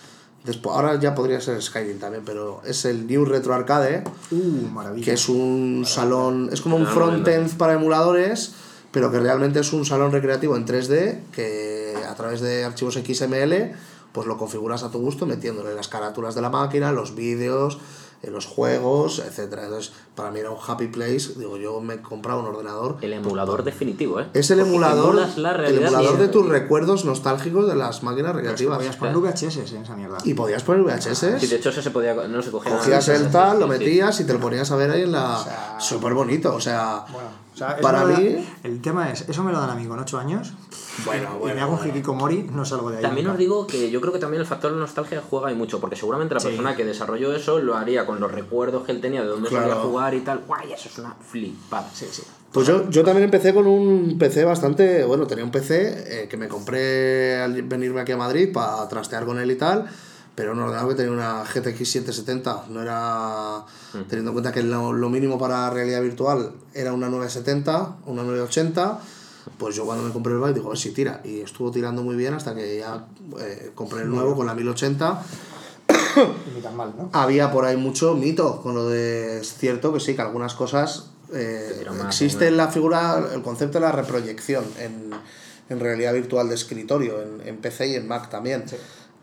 Después, ahora ya podría ser Skyrim también, pero es el New Retro Arcade, Uh, maravilla. que es un salón, es como un frontend para emuladores, pero que realmente es un salón recreativo en 3D que a través de archivos XML pues lo configuras a tu gusto metiéndole las carátulas de la máquina, los vídeos, eh, los juegos, etcétera. Entonces, para mí era un happy place, digo, yo me he comprado un ordenador. El emulador definitivo, ¿eh? Es el Porque emulador, la el emulador de tus recuerdos nostálgicos de las máquinas recreativas. Podías poner VHS en esa mierda. Y podías poner VHS. Sí, de hecho, ese se podía. No se cogía. Cogías el tal, lo Sí, sí. metías y te lo ponías a ver ahí en la... sea- Súper bonito, o sea... Bueno, o sea, eso para da- mí... El tema es, eso me lo dan a mí con 8 años. Bueno, y bueno, me hago hikikomori, no salgo de ahí. También nunca. os digo que yo creo que también el factor de nostalgia juega y mucho, porque seguramente la Sí. persona que desarrolló eso lo haría con los recuerdos que él tenía de dónde Claro. solía jugar y tal. Guay, eso es una flipada. Sí, sí. Pues yo, yo también empecé con un PC bastante, bueno, tenía un PC eh, que me compré al venirme aquí a Madrid para trastear con él y tal, pero un ordenador que tenía una GTX 770, no era, teniendo en cuenta que lo, lo mínimo para realidad virtual era una 970, una 980, pues yo cuando me compré el Byte digo, a ver si tira, y estuvo tirando muy bien hasta que ya eh, compré el nuevo con la 1080 Y ni tan mal, ¿no? había por ahí mucho mito con lo de es cierto que sí que algunas cosas eh, existe la figura el concepto de la reproyección en, en realidad virtual de escritorio en, en PC y en Mac también.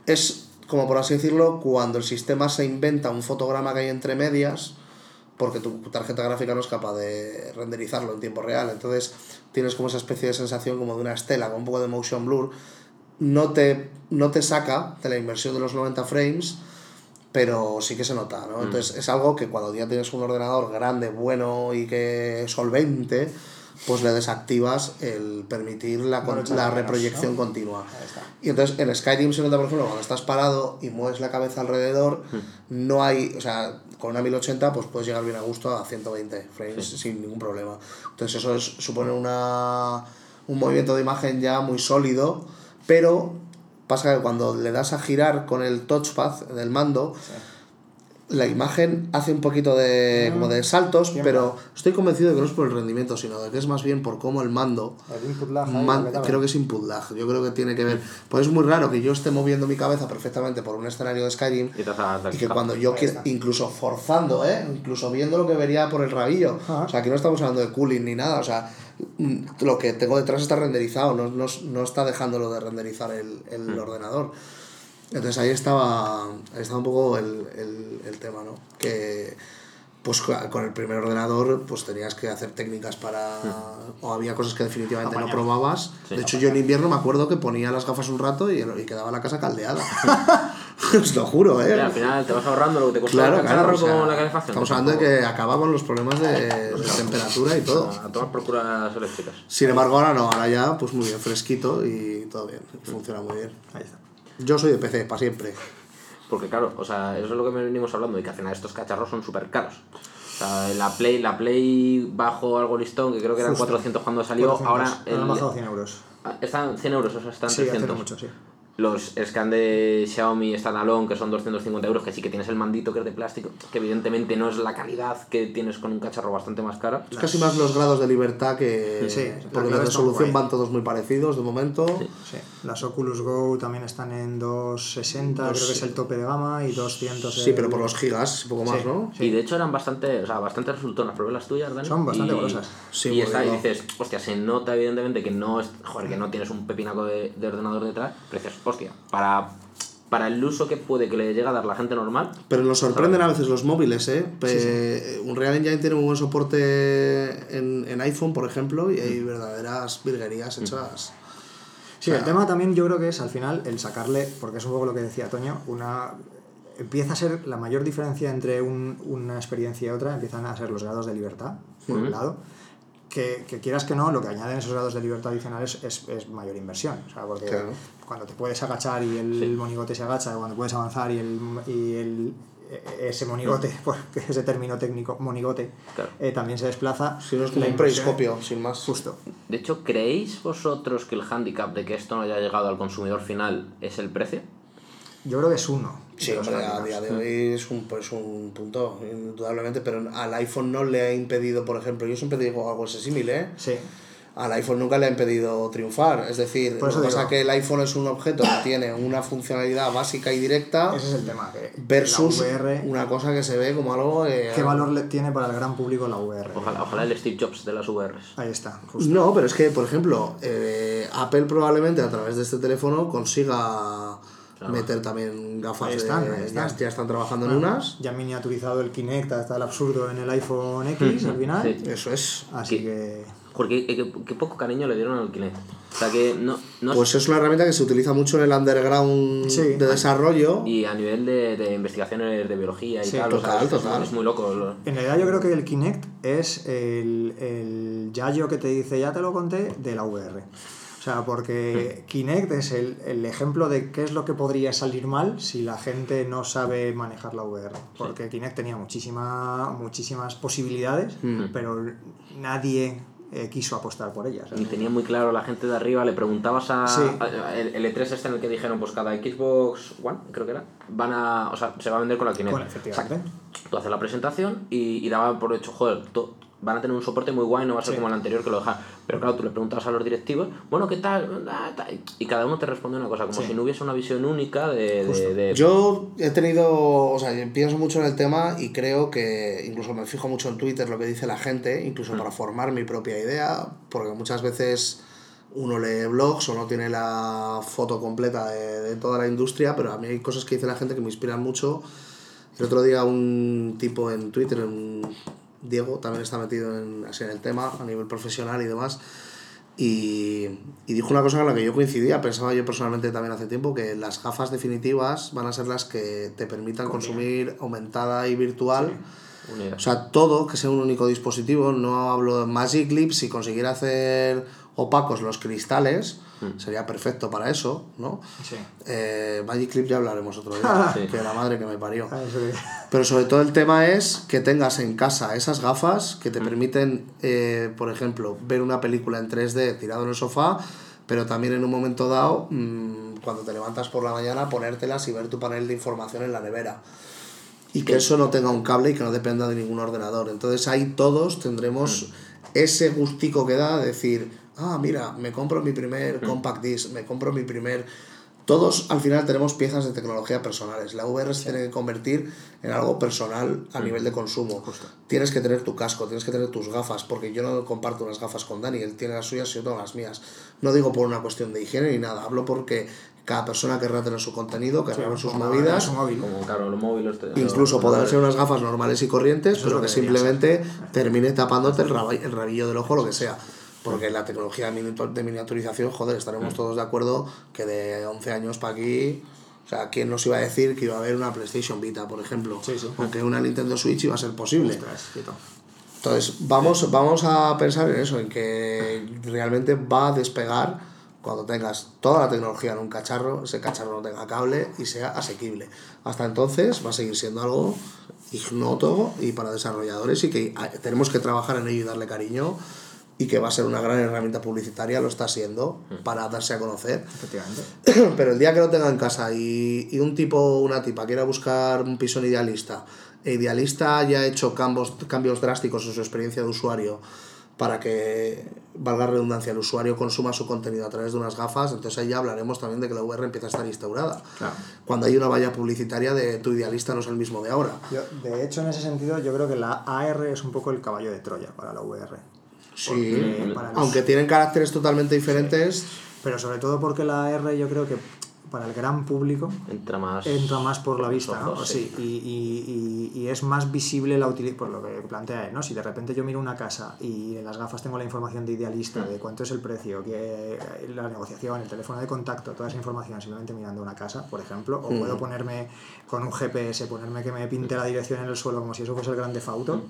Es como por así decirlo cuando el sistema se inventa un fotograma que hay entre medias porque tu tarjeta gráfica no es capaz de renderizarlo en tiempo real entonces tienes como esa especie de sensación como de una estela con un poco de motion blur no te, no te saca de la inversión de los 90 frames pero sí que se nota, ¿no? Entonces es algo que cuando ya tienes un ordenador grande, bueno y que solvente, pues le desactivas el permitir la, Bueno, la de menos, reproyección ¿no? continua. Y entonces en Skyrim se nota, por ejemplo, cuando estás parado y mueves la cabeza alrededor, no hay, o sea, con una 1080 pues puedes llegar bien a gusto a 120 frames sin ningún problema. Entonces eso es, supone una, un movimiento de imagen ya muy sólido, pero pasa que cuando le das a girar con el touchpad del mando, la imagen hace un poquito de, como de saltos, pero estoy convencido de que no es por el rendimiento, sino de que es más bien por cómo el mando El input lag ahí, Man- lo que tal. creo que es input lag, yo creo que tiene que ver. Pues es muy raro que yo esté moviendo mi cabeza perfectamente por un escenario de Skyrim Y te has- y que cuando yo quiero, incluso forzando, ¿eh? incluso viendo lo que vería por el rabillo, Ajá. o sea, aquí no estamos hablando de cooling ni nada, o sea, mm, lo que tengo detrás está renderizado, no, no, no está dejándolo de renderizar el, el ordenador. Entonces ahí estaba, ahí estaba un poco el, el, el tema, ¿no? Que pues con el primer ordenador pues tenías que hacer técnicas para... o había cosas que definitivamente no probabas. Sí. de hecho yo en invierno me acuerdo que ponía las gafas un rato y, y quedaba la casa caldeada. Os lo juro, ¿eh? Mira, al final te vas ahorrando lo que te cuesta Claro, el claro. o sea, con la calefacción. estamos hablando de que acababan los problemas de, de temperatura y todo. A tomar por curas eléctricas. Sin embargo, ahora no, ahora ya, pues muy bien, fresquito y todo bien, funciona muy bien. Ahí está. Yo soy de PC, para siempre. Porque claro, o sea, eso es lo que venimos hablando y que al final estos cacharros son súper caros. O sea, la Play, la Play bajo algo listón, que creo que eran Justo. 400 cuando salió, 400. ahora el- bajado 100 euros. Ah, están 100 euros, o sea, están Sí, hace 300. no mucho, sí. Los scan de Xiaomi standalone, que son 250 euros, que sí que tienes el mandito que es de plástico, que evidentemente no es la calidad que tienes con un cacharro bastante más cara. Es casi más los grados de libertad que... Sí, porque la resolución van todos muy parecidos de momento. Sí. Las Oculus Go también están en 260, creo que es el tope de gama, y 200 Sí, el- pero por los gigas, un poco más, Sí. ¿no? Y de hecho eran bastante, o sea, bastante resultonas. Probé las tuyas, Dani. Son bastante y, golosas. Sí, y, está, y dices, hostia, se nota evidentemente que no es, joder, que no tienes un pepinaco de, de ordenador detrás. Dices, hostia, para, para el uso que puede que le llegue a dar la gente normal, Pero nos sorprenden a veces los móviles, ¿eh? Pe- Un Real Engine tiene un buen soporte en, en iPhone, por ejemplo, y hay verdaderas virguerías hechas. Sí, el tema también yo creo que es al final el sacarle, porque es un poco lo que decía Toño, una empieza a ser la mayor diferencia entre un- una experiencia y otra, empiezan a ser los grados de libertad, por un lado, que, que quieras que no, lo que añaden esos grados de libertad adicionales es, es mayor inversión, o sea, porque Claro. cuando te puedes agachar y el monigote se agacha, cuando puedes avanzar y el, y el e- ese monigote, porque ese término técnico, monigote, Claro. eh, también se desplaza. Si no es como la un periscopio, sin más. Justo. de hecho, ¿creéis vosotros que el hándicap de que esto no haya llegado al consumidor final es el precio? Yo creo que es uno. Sí, hombre, a día de hoy es un, pues un punto, indudablemente, pero al iPhone no le ha impedido, por ejemplo, yo siempre digo algo ese símil, ¿eh? Sí. al iPhone nunca le ha impedido triunfar. Es decir, Por eso lo que pasa que el iPhone es un objeto que tiene una funcionalidad básica y directa Ese es el tema. Que versus VR, una cosa que se ve como algo... eh, ¿Qué valor le tiene para el gran público la VR? Ojalá, ojalá el Steve Jobs de las VRs. Ahí está, justo. No, pero es que, por ejemplo, eh, Apple probablemente a través de este teléfono consiga meter también gafas Ahí de... están, ahí ya- están. Ya, están trabajando en unas. Ya han miniaturizado el Kinect hasta el absurdo en el iPhone X al final. Sí. Eso es. Así ¿Qué? que. Porque qué, qué- poco cariño le dieron al Kinect. O sea que no, no Pues es una herramienta que se utiliza mucho en el underground Sí. de desarrollo. Y a nivel de, de investigaciones de biología y Sí, tal, o sea, total, es- total. es muy loco. lo- En realidad yo creo que el Kinect es el, el Yayo que te dice, ya te lo conté, de la VR. O sea, porque Kinect es el, el ejemplo de qué es lo que podría salir mal si la gente no sabe manejar la VR. Porque Kinect tenía muchísima, muchísimas posibilidades, pero nadie eh, quiso apostar por ellas. Y tenía muy claro la gente de arriba, le preguntabas a, Sí. a- el, el E3 este en el que dijeron, pues cada Xbox One, creo que era, van a, o sea, se va a vender con la Kinect. Bueno, efectivamente. Tú haces la presentación y, y daba por hecho, joder, to- van a tener un soporte muy guay, no va a ser Sí. como el anterior que lo deja. Pero claro, tú le preguntabas a los directivos, bueno, ¿qué tal? Ah, tal. Y cada uno te responde una cosa, como Sí. si no hubiese una visión única de... de- de- Yo he tenido, o sea, pienso mucho en el tema y creo que incluso me fijo mucho en Twitter lo que dice la gente, incluso para formar mi propia idea, porque muchas veces uno lee blogs o no tiene la foto completa de, de toda la industria, pero a mí hay cosas que dice la gente que me inspiran mucho. El otro día un tipo en Twitter, un Diego, también está metido en, así en el tema a nivel profesional y demás, y, y dijo una cosa con la que yo coincidía, pensaba yo personalmente también hace tiempo, que las gafas definitivas van a ser las que te permitan consumir aumentada y virtual. O sea, todo que sea un único dispositivo, no hablo de Magic Leap, si consiguiera hacer opacos los cristales, sería perfecto para eso, ¿no? Sí. Eh, Magic Clip ya hablaremos otro día, Sí. que la madre que me parió. Ah, Pero sobre todo el tema es que tengas en casa esas gafas que te permiten, eh, por ejemplo, ver una película en 3D tirado en el sofá, pero también en un momento dado, mm, cuando te levantas por la mañana, ponértelas y ver tu panel de información en la nevera. Y que eso no tenga un cable y que no dependa de ningún ordenador. Entonces ahí todos tendremos ese gustico que da de decir, ah, mira, me compro mi primer compact disc, me compro mi primer... Todos al final tenemos piezas de tecnología personales. La VR se tiene que convertir en algo personal a nivel de consumo. Tienes que tener tu casco, tienes que tener tus gafas, porque yo no comparto unas gafas con Dani, él tiene las suyas y yo tengo las mías. No digo por una cuestión de higiene ni nada, hablo porque cada persona querrá tener su contenido, querrá ver sus movidas. su móvil. Como, claro, los móviles... te- Incluso los- podrán ser unas gafas normales y corrientes, pero lo que que simplemente termine tapándote el, raba- el rabillo del ojo, lo que sea. Porque la tecnología de miniatu- de miniaturización, joder, estaremos todos de acuerdo que de 11 años para aquí, o sea, ¿quién nos iba a decir que iba a haber una PlayStation Vita, por ejemplo? Sí, sí. Aunque una Nintendo Switch iba a ser posible. Ostras. Entonces, vamos, vamos a pensar en eso, en que realmente va a despegar cuando tengas toda la tecnología en un cacharro, ese cacharro no tenga cable y sea asequible. Hasta entonces va a seguir siendo algo ignoto y para desarrolladores y que tenemos que trabajar en ello y darle cariño y que va a ser una gran herramienta publicitaria, lo está siendo, para darse a conocer. Pero el día que lo tenga en casa y, y un tipo una tipa quiera buscar un piso en idealista, e idealista haya hecho cambios, cambios drásticos en su experiencia de usuario para que, valga la redundancia, el usuario consuma su contenido a través de unas gafas, entonces ahí ya hablaremos también de que la VR empieza a estar instaurada. Claro. Cuando hay una valla publicitaria de tu idealista no es el mismo de ahora. Yo, de hecho, en ese sentido, yo creo que la AR es un poco el caballo de Troya para la VR. Sí, los- aunque tienen caracteres totalmente diferentes, Pero sobre todo porque la AR yo creo que para el gran público Entra más... entra más por la vista, ¿no? ojos, Sí, y, y, y, y es más visible la utilidad, por lo que plantea él, ¿no? Si de repente yo miro una casa y en las gafas tengo la información de idealista, de cuánto es el precio, que la negociación, el teléfono de contacto, toda esa información simplemente mirando una casa, por ejemplo, o puedo ponerme con un GPS, ponerme que me pinte la dirección en el suelo como si eso fuese el gran defauto,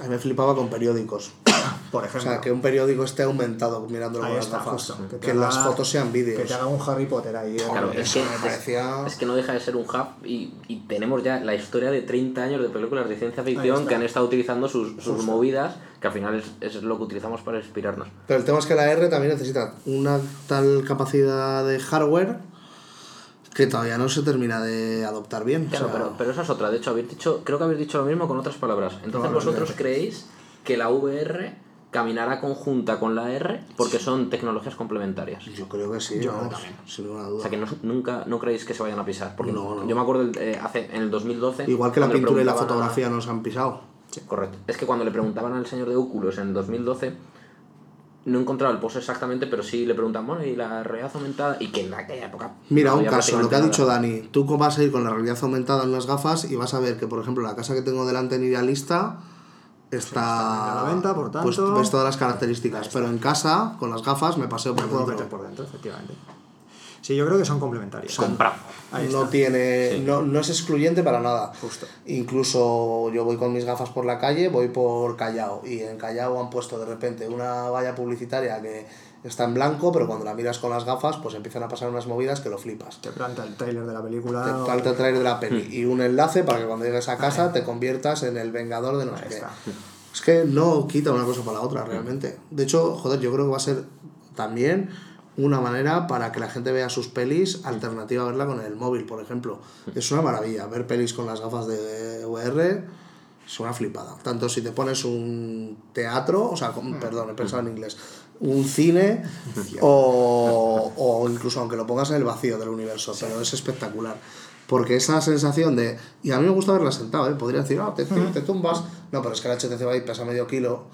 a mí me flipaba con periódicos. por O ejemplo. sea, que un periódico esté aumentado mirándolo con las gafas. Que, haga- las fotos sean vídeos. Que te haga un Harry Potter ahí. ¿eh? Claro, es que, me parecía... es que no deja de ser un hub y, y tenemos ya la historia de 30 años de películas de ciencia ficción que han estado utilizando sus, sus movidas, que al final es, es lo que utilizamos para inspirarnos. Pero el tema es que la R también necesita una tal capacidad de hardware que todavía no se termina de adoptar bien. Claro, O sea, pero, pero esa es otra. De hecho, habéis dicho, creo que habéis dicho lo mismo con otras palabras. Entonces. ¿vosotros creéis que la VR caminará conjunta con la R porque son tecnologías complementarias. Yo creo que sí, Yo también. sin ninguna duda. O sea que no- nunca no creéis que se vayan a pisar. Porque No, no. yo me acuerdo eh, hace, en el 2012. Igual que la pintura y la fotografía nos han pisado. Correcto. Es que cuando le preguntaban al señor de Oculus en el 2012, no encontraba el post exactamente, pero sí le preguntaban, bueno, y la realidad aumentada, y que en aquella época. Mira, no un caso, lo que ha dicho nada. Dani. Tú vas a ir con la realidad aumentada en las gafas y vas a ver que, por ejemplo, la casa que tengo delante en Idealista está. a la venta, por Pues tanto. ves todas las características. Pero en casa, con las gafas, me paseo por Me puedo dentro. meter por dentro, efectivamente. Sí, yo creo que son complementarios. Compramos. No tiene Sí. no, no es excluyente para nada Justo. incluso yo voy con mis gafas por la calle voy por Callao y en Callao han puesto de repente una valla publicitaria que está en blanco pero cuando la miras con las gafas pues empiezan a pasar unas movidas que lo flipas Te planta el trailer de la película. te o- falta el trailer de la peli y un enlace para que cuando llegues a casa te conviertas en el vengador de no sé qué es que no quita una cosa para la otra realmente de hecho joder yo creo que va a ser también una manera para que la gente vea sus pelis alternativa a verla con el móvil, por ejemplo. Es una maravilla ver pelis con las gafas de VR. Es una flipada. Tanto si te pones un teatro, o sea, con- perdón, he pensado en inglés, un cine o, o incluso aunque lo pongas en el vacío del universo, pero es espectacular. Porque esa sensación de. Y a mí me gusta verla sentado, ¿eh? Podría decir, ah, te, te tumbas. No, pero es que el HTC Vive pesa medio kilo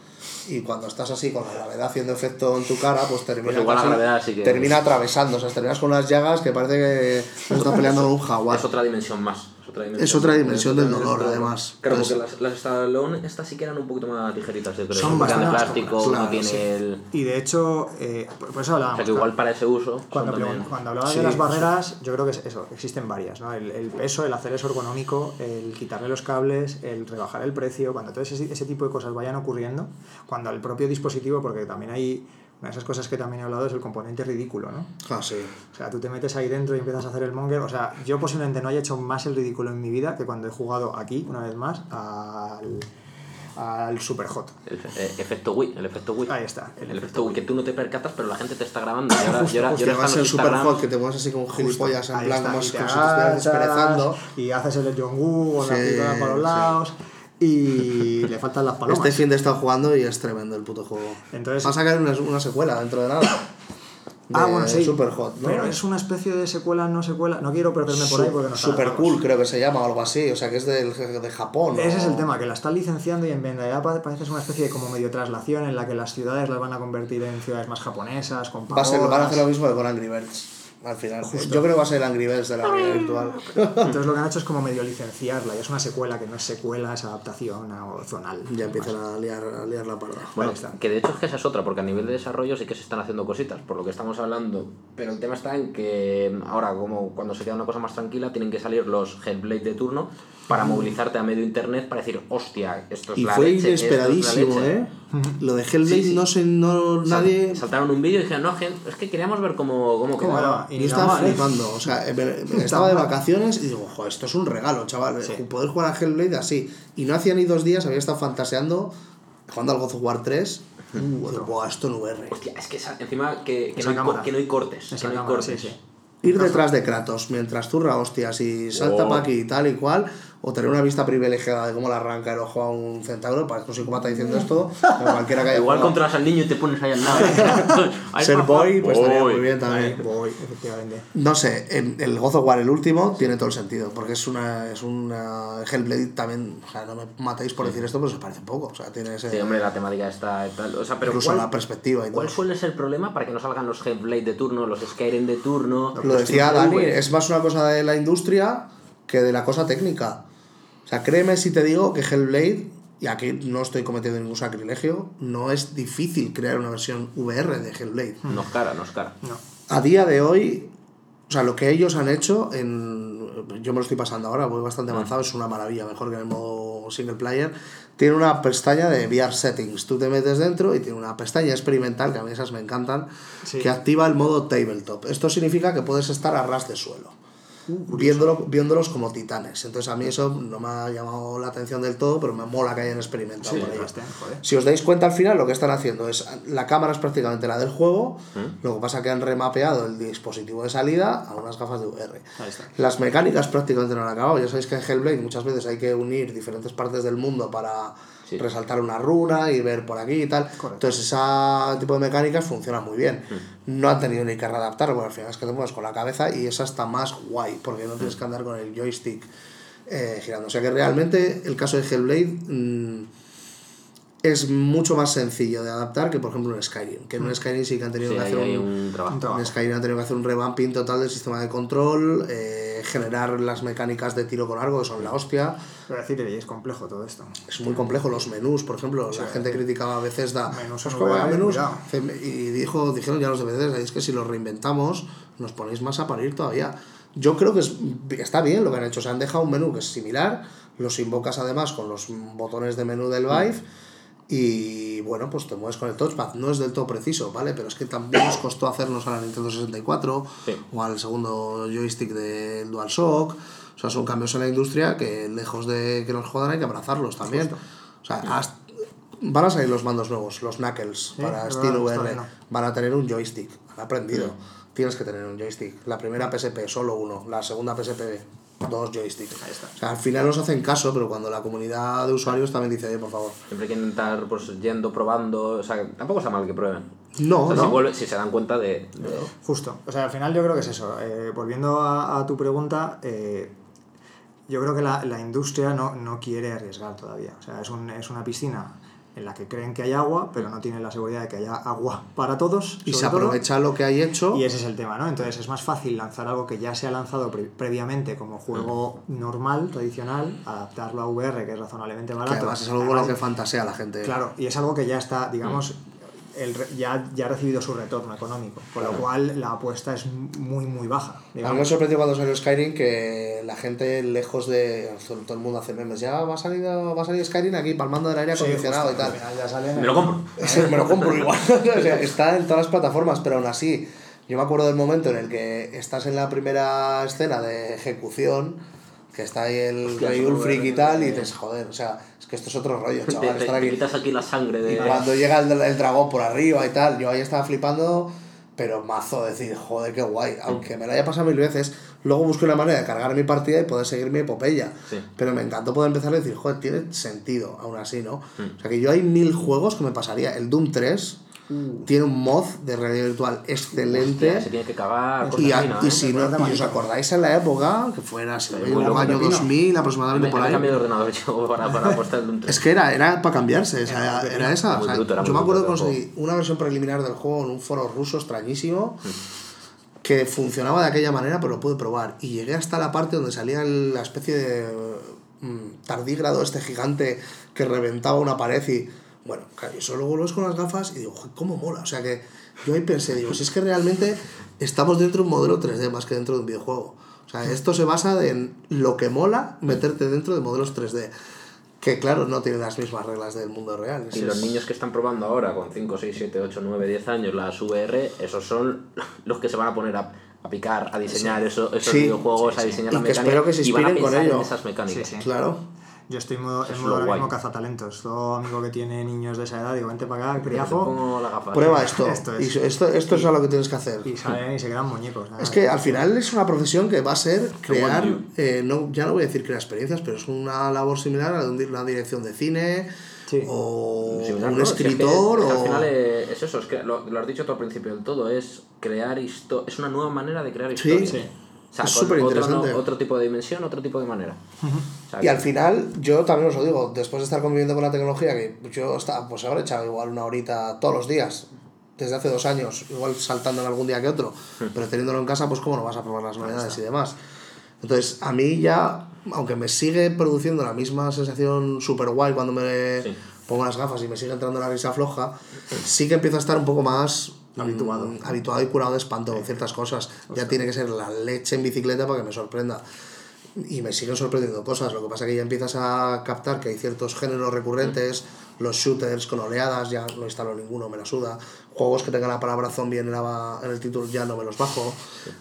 y cuando estás así con la gravedad haciendo efecto en tu cara, pues termina, Pues igual la casi- gravedad sí que- termina atravesando. O sea, terminas con unas llagas que parece que se está peleando con un jaguar. Es otra dimensión más. Es otra dimensión, Es otra dimensión del dolor, además. Claro, porque las, las Stallone, estas sí que eran un poquito más ligeritas, yo creo. Son eran de bastante más plástico, no claro, tiene sí. el. Y de hecho, eh, por por eso O hablábamos. sea que igual para ese uso. Cuando, también- pregun- cuando hablabas Sí, de las sí. barreras, yo creo que es eso, existen varias, ¿no? El, el peso, el hacer eso ergonómico, el quitarle los cables, el rebajar el precio, cuando todo ese, ese tipo de cosas vayan ocurriendo, cuando el propio dispositivo, porque también hay, una de esas cosas que también he hablado es el componente ridículo, ¿no? Ah, sí. O sea, tú te metes ahí dentro y empiezas a hacer el monger. O sea, yo posiblemente no haya hecho más el ridículo en mi vida que cuando he jugado aquí, una vez más, al, al Super Hot. El eh, efecto Wii, el efecto Wii. Ahí está, El, efecto Wii, que tú no te percatas, pero la gente te está grabando. Y ahora, y ahora- y Que ahora va a están ser los super hot, que te pones así como gilipollas en plan está, como y si te estuvieras desperezando. Y haces el Jong-Un con la Sí, para los sí. Y le faltan las palomas. Este fin de he estado jugando y es tremendo el puto juego. Entonces- Va a sacar una, una secuela dentro de nada. ah, bueno, sí. Super Hot, ¿no? Pero es una especie de secuela, no secuela. No quiero perderme por ahí porque no Super cool, creo que se llama o algo así. O sea, que es del, de Japón. Ese o- es el tema, que la están licenciando y en realidad pa- parece ser una especie de como medio traslación en la que las ciudades las van a convertir en ciudades más japonesas, con Va a ser, van a pagodas. hacer lo mismo que con Angry Birds. Al final. Yo creo que va a ser el Angry Birds de la realidad virtual. Entonces lo que han hecho es como medio licenciarla y es una secuela que no es secuela, es adaptación a- zonal. ya empiezan a liar, a liar la parda. Bueno, está. que de hecho es que esa es otra, porque a nivel de desarrollo sí que se están haciendo cositas, por lo que estamos hablando. Pero el tema está en que ahora, como cuando se queda una cosa más tranquila, tienen que salir los Hellblade de turno para movilizarte a medio internet para decir, hostia, esto es Y la fue leche, esto es la inesperadísimo, leche". ¿eh? Lo de Hellblade, Sí, sí. no sé, no, Sal- nadie. Saltaron un vídeo y dijeron, no, gen- es que queríamos ver cómo, cómo ¿Cómo quedaba. Y Yo estaba flipando, o sea, eh, estaba de vacaciones y digo, joder, esto es un regalo, chaval, Sí. poder jugar a Hellblade así. Y no hacía ni dos días, había estado fantaseando, jugando al God of War 3, y digo, "Buah, esto en VR. Hostia, es que esa- encima que, no hay, que no hay cortes. Que no hay cámara, cortes. sí, sí. Ir detrás de Kratos mientras zurra hostias y salta Oh. pa' aquí y tal y cual, o tener una vista privilegiada de cómo le arranca el ojo a un centauro, parece un psicópata diciendo esto, pero cualquiera que haya Igual controlas al niño y te pones ahí al lado. Ser boy, pues estaría Boy. muy bien también. voy, efectivamente. No sé, en el God of War, el último, tiene todo el sentido, porque es una, es una Hellblade también, o sea, no me matéis por decir esto, pero se parece poco, o sea, tiene ese, Sí, hombre, la temática está y tal. O sea, pero incluso ¿cuál, la perspectiva y todo. ¿cuál suele ser el problema para que no salgan los Hellblade de turno, los Skyrim de turno? Lo decía Dani, es más una cosa de la industria que de la cosa técnica. O sea, créeme si te digo que Hellblade, y aquí no estoy cometiendo ningún sacrilegio, no es difícil crear una versión VR de Hellblade. No es cara, no es cara. No. A día de hoy, o sea, lo que ellos han hecho, en, yo me lo estoy pasando ahora, voy bastante avanzado, es una maravilla, mejor que en el modo single player. Tiene una pestaña de VR settings, tú te metes dentro y tiene una pestaña experimental, que a mí esas me encantan, Sí. que activa el modo tabletop. Esto significa que puedes estar a ras de suelo. Viéndolo, viéndolos como titanes. Entonces a mí eso no me ha llamado la atención del todo, pero me mola que hayan experimentado Sí, por joder. Si os dais cuenta al final, lo que están haciendo es la cámara es prácticamente la del juego, lo que pasa es que han remapeado el dispositivo de salida a unas gafas de VR. Las mecánicas prácticamente no han acabado. Ya sabéis que en Hellblade muchas veces hay que unir diferentes partes del mundo para Sí. resaltar una runa y ver por aquí y tal. Entonces, ese tipo de mecánicas funciona muy bien. Mm. No han tenido ni que readaptar, porque al final es que te mueves con la cabeza y esa está más guay, porque no tienes que andar con el joystick eh, girando. O sea que realmente el caso de Hellblade mm, es mucho más sencillo de adaptar que, por ejemplo, en Skyrim. Que en un Skyrim sí que han tenido Mm. Sí, que hacer un, un trabajo. un Skyrim han tenido que hacer un revamping total del sistema de control, eh, generar las mecánicas de tiro con arco, que son la hostia. Pero decir, es complejo todo esto. Es muy complejo los menús, por ejemplo. La gente criticaba a veces da. Menús "Pues en ¿cómo VR, va menús?". Y dijo, dijeron ya los de Bethesda, es que si los reinventamos, nos ponéis más a parir todavía. Yo creo que es- está bien lo que han hecho. O sea, han dejado un menú que es similar, los invocas además con los botones de menú del Vive. Y bueno, pues te mueves con el touchpad. No es del todo preciso, ¿vale? Pero es que también nos costó hacernos a la Nintendo 64 Sí. o al segundo joystick del DualShock. O sea, son cambios en la industria que lejos de que nos jodan hay que abrazarlos también. O sea, hasta- van a salir los mandos nuevos, los Knuckles, para es Steam verdad, VR. todavía no. Van a tener un joystick. Han aprendido. Tienes que tener un joystick. La primera PSP, solo uno. La segunda PSP, dos joysticks. O sea, al final nos hacen caso, pero cuando la comunidad de usuarios también dice, oye, por favor. Siempre hay que intentar, pues, yendo, probando. O sea, tampoco está mal que prueben. No, O sea, no. Si, vuelve- si se dan cuenta de. de- Justo. O sea, al final yo creo que es eso. Eh, volviendo a, a tu pregunta, eh, yo creo que la, la industria no, no quiere arriesgar todavía. O sea, es, un- es una piscina en la que creen que hay agua, pero no tienen la seguridad de que haya agua para todos. Y se todo. aprovecha lo que hay hecho. Y ese es el tema, ¿no? Entonces es más fácil lanzar algo que ya se ha lanzado pre- previamente como juego normal, tradicional, adaptarlo a VR, que es razonablemente que barato. además es algo con lo que fantasea la gente. Claro, y es algo que ya está, digamos, el ya, ya ha recibido su retorno económico, con lo cual la apuesta es muy, muy baja. A mí me Digamos. sorprendió cuando salió Skyrim que la gente lejos de... Todo el mundo hace memes. Ya va a salir, va a salir Skyrim aquí palmando del aire Sí, acondicionado justo, y al tal. ya sale Me lo compro. Sí, me lo compro igual. o sea, está en todas las plataformas, pero aún así, yo me acuerdo del momento en el que estás en la primera escena de ejecución, que está ahí el Hostia, rey Ulfric y tal, y dices, joder, o sea, que esto es otro rollo, Te, chaval, te- te aquí. quitas aquí la sangre de. Y cuando llega el, el dragón por arriba y tal, yo ahí estaba flipando, pero mazo, decir, joder, qué guay. Aunque me lo haya pasado mil veces, luego busqué una manera de cargar mi partida y poder seguir mi epopeya. Sí. Pero me encantó poder empezar a decir, joder, tiene sentido, aún así, ¿no? O sea que yo hay mil juegos que me pasaría. El Doom 3 tiene un mod de realidad virtual excelente. Hostia, se tiene que cagar. Y, a- fina, y ¿eh? si no, y os acordáis en la época, que fuera así, muy el año pepino. 2000 Me, aproximadamente me por ahí. cambiado de ordenador yo para, para un 3. Es que era, era para cambiarse, o sea, era esa. O sea, bruto, era yo me acuerdo que conseguí una versión preliminar del juego en un foro ruso extrañísimo que funcionaba de aquella manera, pero lo pude probar. Y llegué hasta la parte donde salía la especie de mm, tardígrado este gigante que reventaba una pared y. Bueno, claro, eso luego lo ves con las gafas y digo, "Joder, ¿cómo mola? O sea que yo ahí pensé, digo, si es que realmente estamos dentro de un modelo 3D más que dentro de un videojuego. O sea, esto se basa en lo que mola meterte dentro de modelos 3D. Que claro, no tienen las mismas reglas del mundo real. Y Eso los es- niños que están probando ahora con 5, 6, 7, 8, 9, 10 años las VR, esos son los que se van a poner a, a picar, a diseñar eso- esos Sí, videojuegos, sí, a sí. diseñar Y la que mecánica espero que se y van a inspiren con pensar en ello. esas mecánicas. Sí, sí. Claro. Yo estoy en modo, en modo ahora mismo cazatalentos. Todo amigo que tiene niños de esa edad, digo, vente para acá, criajo. Prueba esto. Esto es. Y esto, esto es lo que tienes que hacer. Y salen y se quedan muñecos. nada. Es que al final es una profesión que va a ser crear, eh, no, ya no voy a decir crear experiencias, pero es una labor similar a una dirección de cine Sí. o Similar, un ¿no? Si es que- escritor es que o... al final eh, es eso, es que lo, lo has dicho tú al principio del todo, es crear historia, es una nueva manera de crear Sí, historia. sí. O sea, Es con superinteresante. otro, no- otro tipo de dimensión, otro tipo de manera. O sea, Y al final, yo también os lo digo, después de estar conviviendo con la tecnología, que yo estaba, pues habré echado igual una horita todos los días, desde hace dos años, igual saltando en algún día que otro, pero teniéndolo en casa, pues cómo no vas a probar las novedades y demás. Entonces, a mí ya, aunque me sigue produciendo la misma sensación super guay cuando me Sí. pongo las gafas y me sigue entrando la risa floja, sí que empiezo a estar un poco más Habituado. mm, habituado y curado de espanto con ciertas cosas. Ya tiene que ser la leche en bicicleta para que me sorprenda. Y me siguen sorprendiendo cosas. Lo que pasa es que ya empiezas a captar que hay ciertos géneros recurrentes, los shooters con oleadas, ya no instalo ninguno, me la suda. Juegos que tengan la palabra zombie en, la- en el título ya no me los bajo.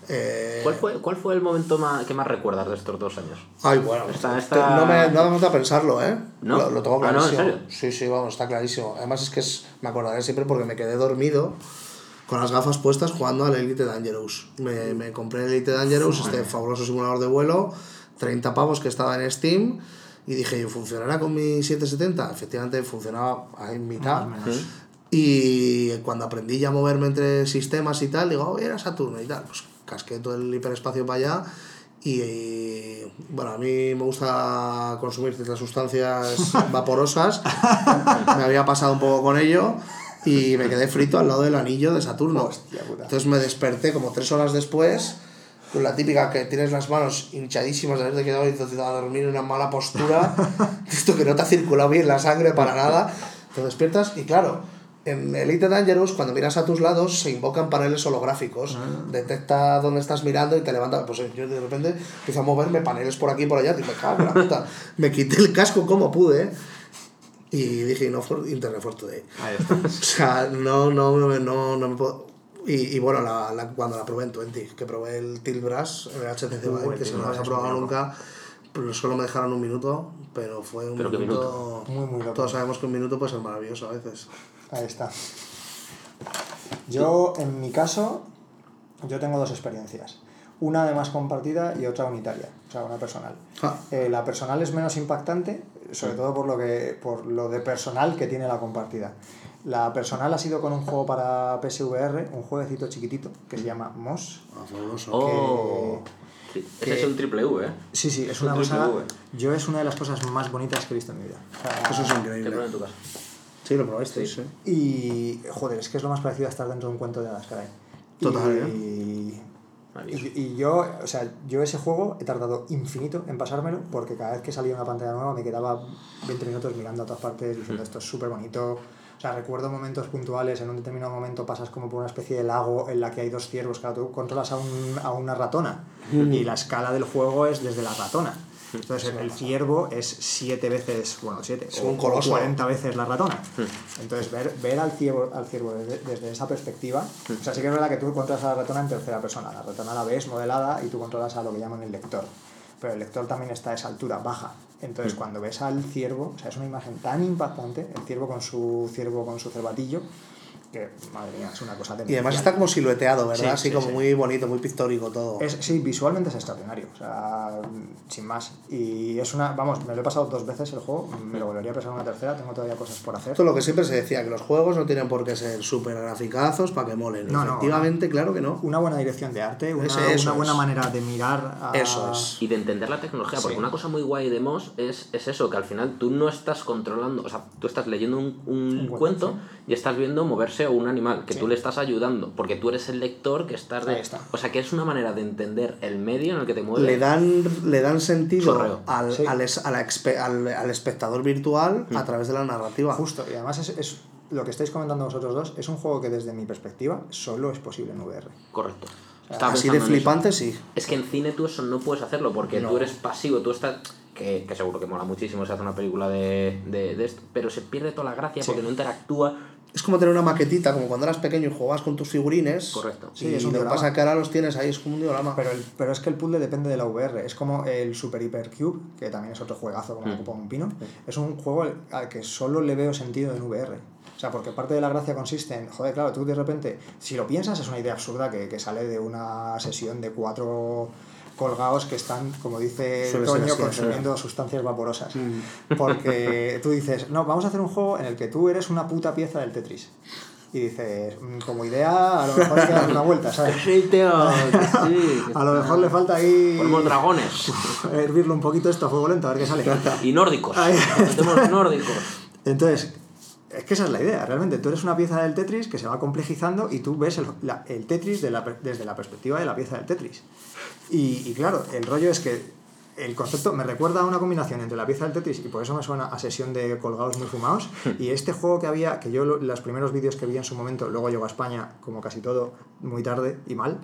Eh, ¿cuál, fue, ¿Cuál fue el momento más, que más recuerdas de estos dos años? Ay, bueno, esto- está- no me no falta pensarlo, ¿eh? ¿No? Lo, lo tengo Ah, ¿no? ¿En clarísimo. serio? Sí, sí, vamos, está clarísimo. Además es que es, me acordaré siempre porque me quedé dormido con las gafas puestas jugando al Elite Dangerous. Me, me compré el Elite Dangerous, este fabuloso simulador de vuelo, 30 pavos que estaba en Steam. Y dije, ¿funcionará con mi 770? Efectivamente, funcionaba en mitad. Y cuando aprendí ya a moverme entre sistemas y tal, digo, oh, era Saturno y tal. Pues casqué todo el hiperespacio para allá. Y bueno, a mí me gusta consumir ciertas sustancias vaporosas. me había pasado un poco con ello y me quedé frito al lado del anillo de Saturno. Hostia puta. Entonces me desperté como tres horas después, con la típica que tienes las manos hinchadísimas de haberte quedado y a dormir en una mala postura, esto que no te ha circulado bien la sangre para nada, te despiertas y claro, en Elite Dangerous cuando miras a tus lados se invocan paneles holográficos, detecta dónde estás mirando y te levanta, pues yo de repente empiezo a moverme paneles por aquí y por allá, y me cago en la puta, me quité el casco como pude. Y dije, no, for Internet for Today. Ahí está. O sea, no, no, no, no, no me puedo. Y, y bueno, la, la- cuando la probé en 20, que probé el Tilt Brass en el HTC Vive, que si no lo has probado nunca, pues solo me dejaron un minuto, pero fue un Pero minuto. Muy, muy loco. Todos sabemos que un minuto puede ser maravilloso a veces. Ahí está. Yo, en mi caso, yo tengo dos experiencias. Una además compartida y otra unitaria, o sea, una personal. Ah. Eh, la personal es menos impactante, sobre todo por lo, que, por lo de personal que tiene la compartida. La personal ha sido con un juego para PSVR, un jueguecito chiquitito que se llama Moss. Ah, fabuloso. Oh. Ese que- es un triple V, ¿eh? Sí, sí, es Es un una cosa. V. Yo es una de las cosas más bonitas que he visto en mi vida. Sea, Eso es Te increíble. pruebo en tu casa. Sí, lo probasteis, sí. Y, joder, es que es lo más parecido a estar dentro de un cuento de hadas, caray. Total, ¿eh? Y, Maravilloso. Y, y yo, o sea, yo ese juego he tardado infinito en pasármelo porque cada vez que salía una pantalla nueva me quedaba 20 minutos mirando a todas partes diciendo esto es súper bonito. O sea, recuerdo momentos puntuales, en un determinado momento pasas como por una especie de lago en la que hay dos ciervos, claro, tú controlas a, un, a una ratona y la escala del juego es desde la ratona. Entonces el ciervo es siete veces, bueno, siete, o, o 40 veces la ratona. Entonces ver, ver al ciervo, al ciervo desde, desde esa perspectiva, o sea, sí que es verdad que tú controlas a la ratona en tercera persona, la ratona la ves modelada y tú controlas a lo que llaman el lector. Pero el lector también está a esa altura, baja. Entonces cuando ves al ciervo, o sea, es una imagen tan impactante, el ciervo con su ciervo con su cervatillo, que madre mía, es una cosa de Y además está como silueteado, ¿verdad? Sí, Así sí, como sí. muy bonito, muy pictórico todo. es, sí, visualmente es extraordinario, o sea, sin más. Y es una, vamos, me lo he pasado dos veces el juego, me lo volvería a pasar una tercera, tengo todavía cosas por hacer. Esto es lo que siempre se decía, que los juegos no tienen por qué ser súper graficazos para que molen. No, no, Efectivamente, claro que no. Una buena dirección de arte, una, Ese- una buena es. manera de mirar a... Eso es. Y de entender la tecnología, porque Sí. una cosa muy guay de Moss es, es eso, que al final tú no estás controlando, o sea, tú estás leyendo un, un Un cuento, cuento y estás viendo moverse a un animal, que Sí. tú le estás ayudando, porque tú eres el lector que estás de... Está. O sea, que es una manera de entender el medio en el que te mueves. Le dan, le dan sentido al, Sí. al, es- al, al espectador virtual a través de la narrativa. Justo, y además es, es lo que estáis comentando vosotros dos, es un juego que desde mi perspectiva solo es posible en VR. Correcto. Estaba Así de flipante, sí. Es que en cine tú eso no puedes hacerlo porque No. tú eres pasivo, tú estás... Que, que seguro que mola muchísimo si hace una película de, de, de esto, pero se pierde toda la gracia Sí. porque no interactúa. Es como tener una maquetita, como cuando eras pequeño y jugabas con tus figurines. Correcto. Sí, y es un lo que pasa que ahora los tienes ahí, es como un diorama. Pero, el- pero es que el puzzle depende de la VR. Es como el Super Hyper Cube, que también es otro juegazo como Mm. de un Pino. Es un juego al- al que solo le veo sentido en VR. O sea, porque parte de la gracia consiste en, joder, claro, tú de repente, si lo piensas, es una idea absurda que, que sale de una sesión de cuatro colgados que están, como dice Suele Toño, así, consumiendo sustancias vaporosas. Porque tú dices, no, vamos a hacer un juego en el que tú eres una puta pieza del Tetris. Y dices, "Mm, como idea, a lo mejor hay que darle una vuelta, ¿sabes? Sí, tío, sí. A lo mejor le falta ahí Ponemos dragones hervirlo un poquito esto a fuego lento, a ver qué sale. y nórdicos. Hacemos nórdicos. Entonces, es que esa es la idea, realmente. Tú eres una pieza del Tetris que se va complejizando y tú ves el, el Tetris la desde la perspectiva de la pieza del Tetris. Y, claro, el rollo es que el concepto me recuerda a una combinación entre la pieza del Tetris y por eso me suena a sesión de colgados muy fumados. Y este juego que había, que yo lo- los primeros vídeos que vi en su momento, luego llegó a España, como casi todo, muy tarde y mal.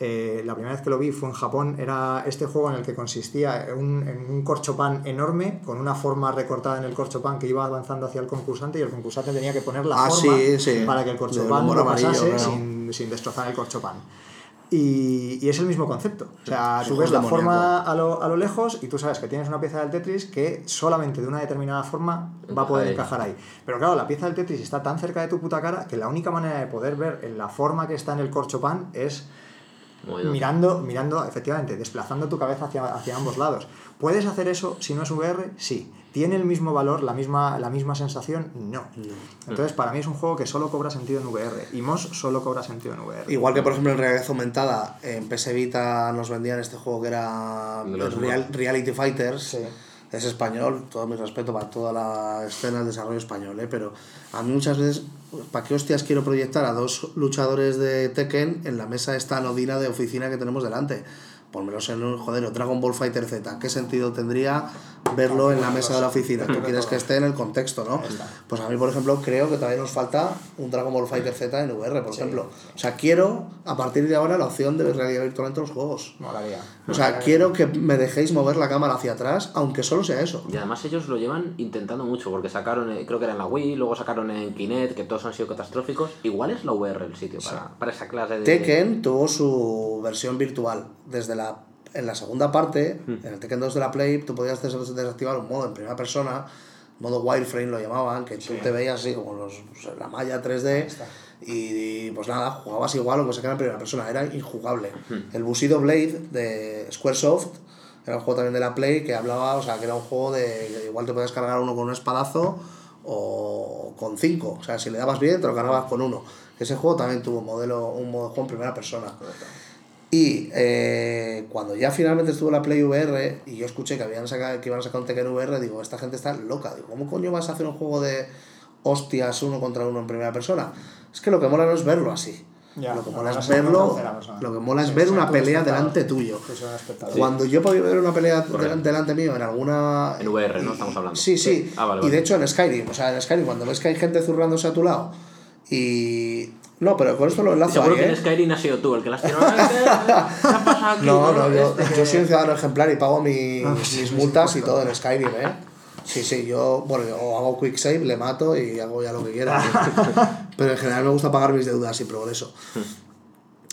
Eh, la primera vez que lo vi fue en Japón, era este juego en el que consistía en un, en un corchopan enorme con una forma recortada en el corchopan que iba avanzando hacia el concursante y el concursante tenía que poner la Ah, forma sí, sí. para que el humor no amarillo, pasase claro. sin, sin destrozar el corchopan. Y, y es el mismo concepto. O sea, Sí, tú ves la demoníaco. forma a lo, a lo lejos y tú sabes que tienes una pieza del Tetris que solamente de una determinada forma va a poder ahí. encajar ahí. Pero claro, la pieza del Tetris está tan cerca de tu puta cara que la única manera de poder ver en la forma que está en el corchopan es Movido. Mirando, mirando, efectivamente, desplazando tu cabeza hacia, hacia ambos lados. ¿Puedes hacer eso si no es VR? Sí. ¿Tiene el mismo valor, la misma, la misma sensación? No. Entonces, para mí es un juego que solo cobra sentido en VR. Y Moss solo cobra sentido en VR. Igual que por ejemplo en realidad aumentada, en PS Vita nos vendían este juego que era Los Real- Reality Fighters. Sí. Es español, todo mi respeto para toda la escena del desarrollo español, ¿eh? pero a mí muchas veces, ¿para qué hostias quiero proyectar a dos luchadores de Tekken en la mesa esta anodina de oficina que tenemos delante? Ponmelos en un, joder, Dragon Ball Fighter Z. ¿Qué sentido tendría verlo en la mesa de la oficina? Tú quieres que esté en el contexto, ¿no? Pues a mí, por ejemplo, creo que todavía nos falta un Dragon Ball Fighter Z en VR, por ejemplo. O sea, quiero a partir de ahora la opción de realidad virtual entre los juegos. Molaría. O sea, quiero que me dejéis mover la cámara hacia atrás, aunque solo sea eso. Y además ellos lo llevan intentando mucho, porque sacaron, eh, creo que era en la Wii, luego sacaron en Kinect, que todos han sido catastróficos. Igual es la VR el sitio para, para esa clase de... Tekken tuvo su versión virtual. Desde la, en la segunda parte, Hmm. en el Tekken 2 de la Play, tú podías des- desactivar un modo en primera persona, modo wireframe lo llamaban, que tú te veías así como los, pues, la malla 3D. Y pues nada, jugabas igual, aunque se quedara en primera persona, era injugable. Hmm. El Bushido Blade de Squaresoft era un juego también de la Play que hablaba, o sea, que era un juego de. igual te podías cargar uno con un espadazo o con cinco. O sea, si le dabas bien, te lo cargabas con uno. Ese juego también tuvo un modelo, un modo de juego en primera persona. Y eh, cuando ya finalmente estuvo la Play VR y yo escuché que, habían sacado, que iban a sacar un Tekken VR, digo, esta gente está loca. Digo, ¿cómo coño vas a hacer un juego de hostias uno contra uno en primera persona? Es que lo que mola no es verlo así. Ya, lo que mola es verlo, lo que mola es Sí, ver una pelea delante tuyo. Cuando yo podía ver una pelea Correcto. delan- delante mío en alguna. En VR, ¿no? Estamos hablando. Sí, sí. Ah, vale, y de vale. hecho en Skyrim, o sea, en Skyrim, cuando ves que hay gente zurrándose a tu lado y. No, pero con esto lo enlazo Seguro ahí, que ¿eh? en Skyrim has sido tú el que las tiró. ¿Qué ha pasado aquí? No, no, yo, Este que- yo soy un ciudadano ejemplar y pago mis, Ah, mis sí, multas sí, y todo en Skyrim, ¿eh? Sí, sí, yo, bueno, yo hago quick save, le mato y hago ya lo que quiera. Pero en general me gusta pagar mis deudas y progreso.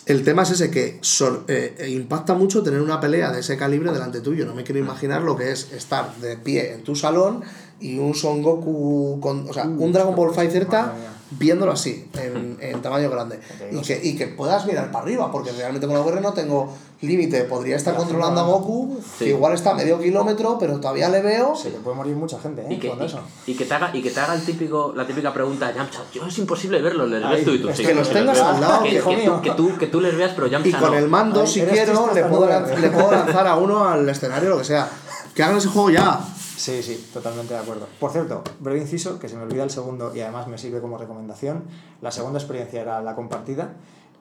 El tema es ese que sor- eh, eh, impacta mucho tener una pelea de ese calibre delante tuyo. No me quiero imaginar lo que es estar de pie en tu salón y un Son Goku con. O sea, un Dragon Ball Fighter madre mía. Viéndolo así, en, en tamaño grande. Y que, y que puedas mirar para arriba, porque realmente con la VR no tengo límite. Podría estar controlando a Goku, Sí. que igual está a medio kilómetro, pero todavía le veo. Se le puede morir mucha gente, ¿eh? Y que, con eso. y, y que te haga, y que te haga el típico, la típica pregunta, Yamcha, yo es imposible verlo, les ves tú y tú. es sí, que los tengas al lado, que, hijo que mío. que, tú, que tú les veas, pero Y Yamcha con no. el mando, Ay, si quiero, le puedo, le puedo lanzar a uno al escenario, lo que sea. Que hagan ese juego ya. Sí, sí, totalmente de acuerdo. Por cierto, breve inciso, que se me olvida el segundo y además me sirve como recomendación. La segunda experiencia era la compartida.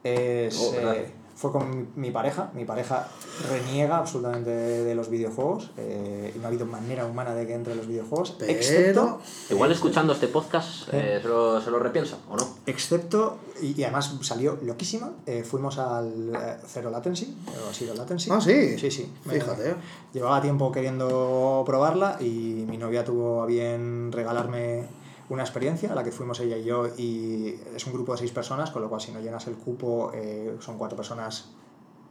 Es, Oh, eh, fue con mi, mi pareja. Mi pareja reniega absolutamente de, de los videojuegos eh, y no ha habido manera humana de que entre los videojuegos, Pero- excepto, Igual escuchando este podcast eh, se, lo, se lo repiensa, ¿o no? excepto y, y además salió loquísima. eh, fuimos al eh, Zero Latency, o Zero Latency. Ah, sí. Sí, sí. Me- Fíjate. Llevaba tiempo queriendo probarla y mi novia tuvo a bien regalarme una experiencia a la que fuimos ella y yo y es un grupo de seis personas, con lo cual si no llenas el cupo eh, son cuatro personas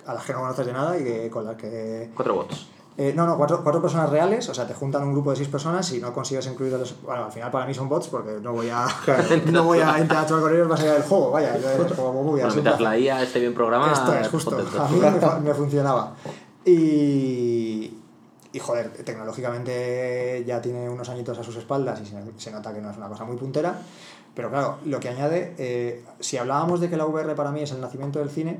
a las que no conoces de nada y que, con las que... Cuatro votos. eh, no, no, cuatro, cuatro personas reales, o sea, te juntan un grupo de seis personas y no consigues incluir a los... Bueno, al final para mí son bots porque no voy a, no voy a interactuar con ellos más allá del juego, vaya, yo como muy Bueno, mientras la IA esté bien programada, esto es justo. A mí me funcionaba. Y, y joder, tecnológicamente ya tiene unos añitos a sus espaldas y se, se nota que no es una cosa muy puntera. Pero claro, lo que añade, eh, si hablábamos de que la VR para mí es el nacimiento del cine,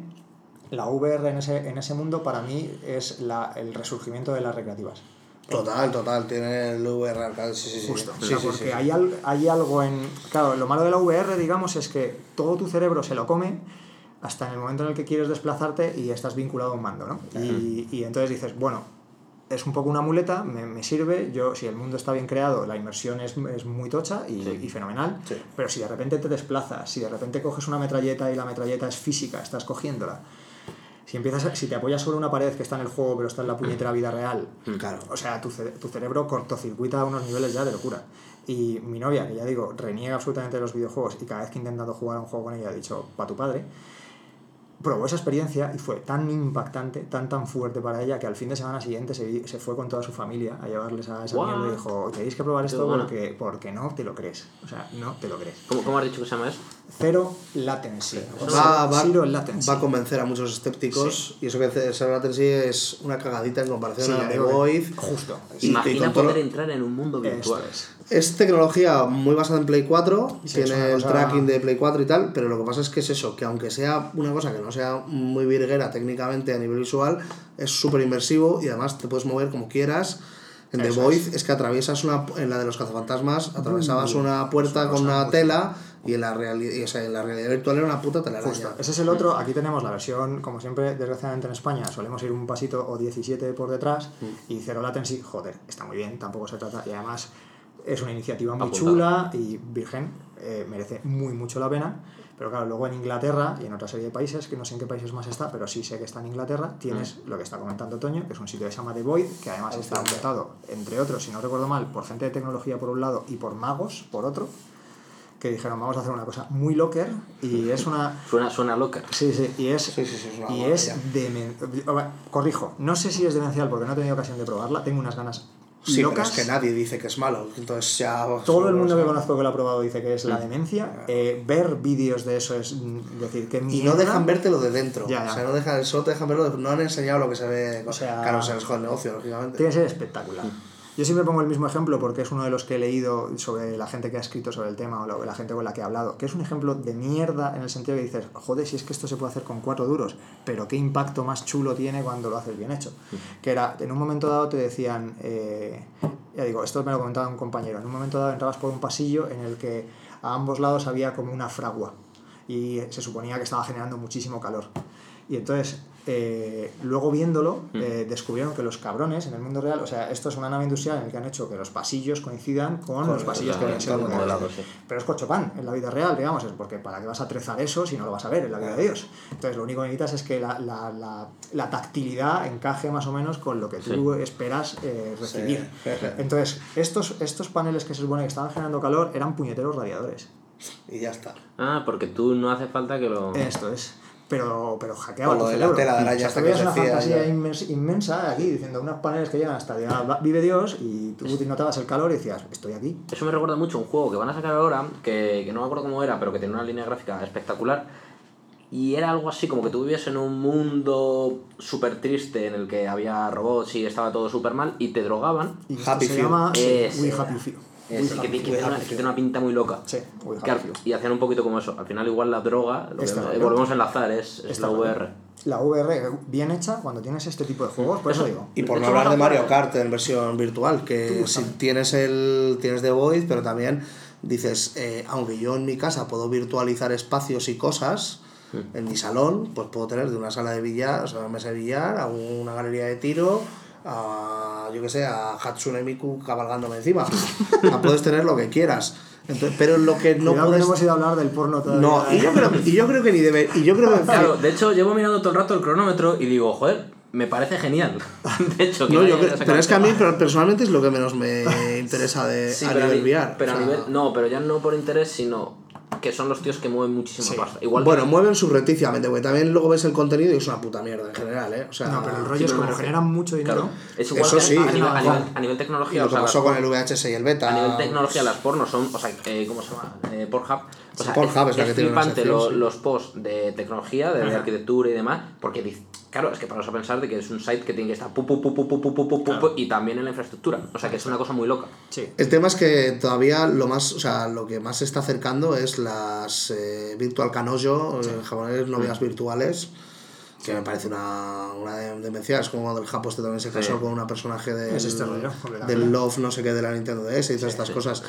la VR en ese, en ese mundo para mí es la, el resurgimiento de las recreativas. Total, total. Tiene el VR arcade, sí, sí, sí. Justo. Sí, O sea, sí, porque sí. Hay, al- hay algo en. Claro, lo malo de la VR, digamos, es que todo tu cerebro se lo come hasta en el momento en el que quieres desplazarte y estás vinculado a un mando, ¿no? Y, y entonces dices, bueno, es un poco una muleta, me, me sirve, yo si el mundo está bien creado, la inmersión es, es muy tocha y, Sí. y fenomenal, Sí. pero si de repente te desplazas, si de repente coges una metralleta y la metralleta es física, estás cogiéndola, si, empiezas a- si te apoyas sobre una pared que está en el juego pero está en la puñetera vida real, Claro. o sea, tu, tu cerebro cortocircuita a unos niveles ya de locura. Y mi novia, que ya digo, reniega absolutamente de los videojuegos y cada vez que he intentado jugar a un juego con ella ha dicho, pa' tu padre, probó esa experiencia y fue tan impactante, tan tan fuerte para ella que al fin de semana siguiente se, fue con toda su familia a llevarles a esa mierda y dijo, tenéis que probar esto porque, porque no te lo crees. O sea, no te lo crees. ¿Cómo, ¿Cómo has dicho que se llama eso? Cero latency. o sea, Va, va- zero latency. va a convencer a muchos escépticos y eso que Zero Latency es una cagadita en comparación Sí, a The Void. Justo. Y- Imagina poder entrar en un mundo virtual. Esto es. Es tecnología muy basada en Play 4, Sí, es tiene el cosa- tracking de Play 4 y tal, pero lo que pasa es que es eso, que aunque sea una cosa que no sea muy virguera técnicamente a nivel visual, es súper inmersivo y además te puedes mover como quieras. En The Void es. que atraviesas una, en la de los cazafantasmas, atravesabas una puerta con una tela y en la, reali- o sea, en la realidad virtual era una puta telaraña. Justo. Ese es el otro. Aquí tenemos la versión, como siempre, desgraciadamente en España, solemos ir un pasito o 17 por detrás y cero latency, joder, está muy bien, tampoco se trata. Y además es una iniciativa muy Apuntado. chula y virgen, eh, merece muy mucho la pena. Pero claro, luego en Inglaterra y en otra serie de países, que no sé en qué países más está, pero sí sé que está en Inglaterra, tienes lo que está comentando Toño, que es un sitio que se llama The Void, que además está montado, entre otros, si no recuerdo mal, por gente de tecnología por un lado y por magos por otro, que dijeron, vamos a hacer una cosa muy locker y es una... Suena, suena loca. Sí, sí, y es, Sí, sí, sí, es una y es demen- Corrijo, no sé si es demencial porque no he tenido ocasión de probarla, tengo unas ganas Sí, pero locas. es que nadie dice que es malo, entonces ya... Todo el mundo que o sea, conozco que lo ha probado dice que es la demencia. Eh, ver vídeos de eso es mm, decir que Y no mierda. dejan verte lo de dentro. Ya, ya. O sea, no dejan, solo te dejan ver lo de, No han enseñado lo que se ve. O sea- claro, se les jode el negocio, lógicamente. Tiene que ser espectacular. Yo siempre pongo el mismo ejemplo porque es uno de los que he leído sobre la gente que ha escrito sobre el tema o la gente con la que he hablado, que es un ejemplo de mierda en el sentido que dices, joder, si es que esto se puede hacer con cuatro duros, pero qué impacto más chulo tiene cuando lo haces bien hecho. Que era, en un momento dado te decían, eh, ya digo, esto me lo comentaba un compañero, en un momento dado entrabas por un pasillo en el que a ambos lados había como una fragua y se suponía que estaba generando muchísimo calor. Y entonces, eh, luego viéndolo, eh, descubrieron que los cabrones en el mundo real, o sea, esto es una nave industrial en el que han hecho que los pasillos coincidan con, los pasillos que la- deben ser modelados. modelado, sí. Pero es cochopán en la vida real, digamos, es porque para qué vas a trezar eso si no lo vas a ver en la vida de Dios. Entonces, lo único que necesitas es que la, la, la, la tactilidad encaje más o menos con lo que tú esperas eh, recibir. Sí. Entonces, estos, estos paneles que se supone que estaban generando calor eran puñeteros radiadores. Y ya está. Ah, porque tú no hace falta que lo. Esto es. Pero, pero hackeaba tu de la cerebro. tela de araña O sea, que una hacía fantasía ya. inmens- inmensa aquí, diciendo unos paneles que llegan hasta ya vive Dios y tú notabas el calor y decías, estoy aquí. Eso me recuerda mucho a un juego que van a sacar ahora, que, que no me acuerdo cómo era, pero que tenía una línea gráfica espectacular. Y era algo así, como que tú vivías en un mundo súper triste en el que había robots y estaba todo súper mal y te drogaban. Y Happy se llama We. Happy Few. Que, que tiene una, que tiene una pinta muy loca. Sí, y hacían un poquito como eso. Al final igual la droga, lo que volvemos a enlazar, es, es la. VR. La VR bien hecha cuando tienes este tipo de juegos, por eso digo. Y por no hablar de Mario Kart en versión virtual, que Tú, si tienes el tienes The Void, pero también dices, eh, aunque yo en mi casa puedo virtualizar espacios y cosas, en mi salón, pues puedo tener de una sala de billar, o sea, una mesa de billar, a una galería de tiro, a, yo que sé, a Hatsune Miku cabalgándome encima. O sea, puedes tener lo que quieras. Entonces, pero lo que no Cuidado puedes... no hemos ido a hablar del porno todavía. No, y yo creo, y yo creo que ni debe... Y yo creo que... Claro, de hecho llevo mirando todo el rato el cronómetro y digo, joder, me parece genial. De hecho, que No, yo creo- pero es que a mí personalmente es lo que menos me interesa de, Sí, a pero, nivel ni- VR. pero o a sea, nivel. No, pero ya no por interés, sino que son los tíos que mueven muchísima Sí. pasta. Igual Bueno, que- mueven subrepticiamente, porque también luego ves el contenido y es una puta mierda en general, ¿eh? O sea, No, pero el sí, rollo es como refiero- generan mucho dinero. Claro, es igual Eso que sí, a, nivel, no, a, no. nivel, a nivel y tecnología. lo o que sea, pasó las con por- el VHS y el beta. A nivel tecnología, las pornos son. O sea, eh, ¿cómo se llama? Eh, Pornhub. O sea, Pornhub es la que tiene una flipante sección, lo- sí. los posts de tecnología, de, Ajá. arquitectura y demás, porque dice- Claro, es que para eso pensar de que es un site que tiene que estar pu, pu, pu, claro. y también en la infraestructura. O sea que es una cosa muy loca. El tema es que todavía lo más, o sea, lo que más se está acercando es las eh, Virtual Canoyo, sí. japoneses, novias virtuales, que me parece una, una demencia. Es como cuando el Japo este también se casó con una personaje del, del Love, no sé qué, de la Nintendo DS y todas estas cosas.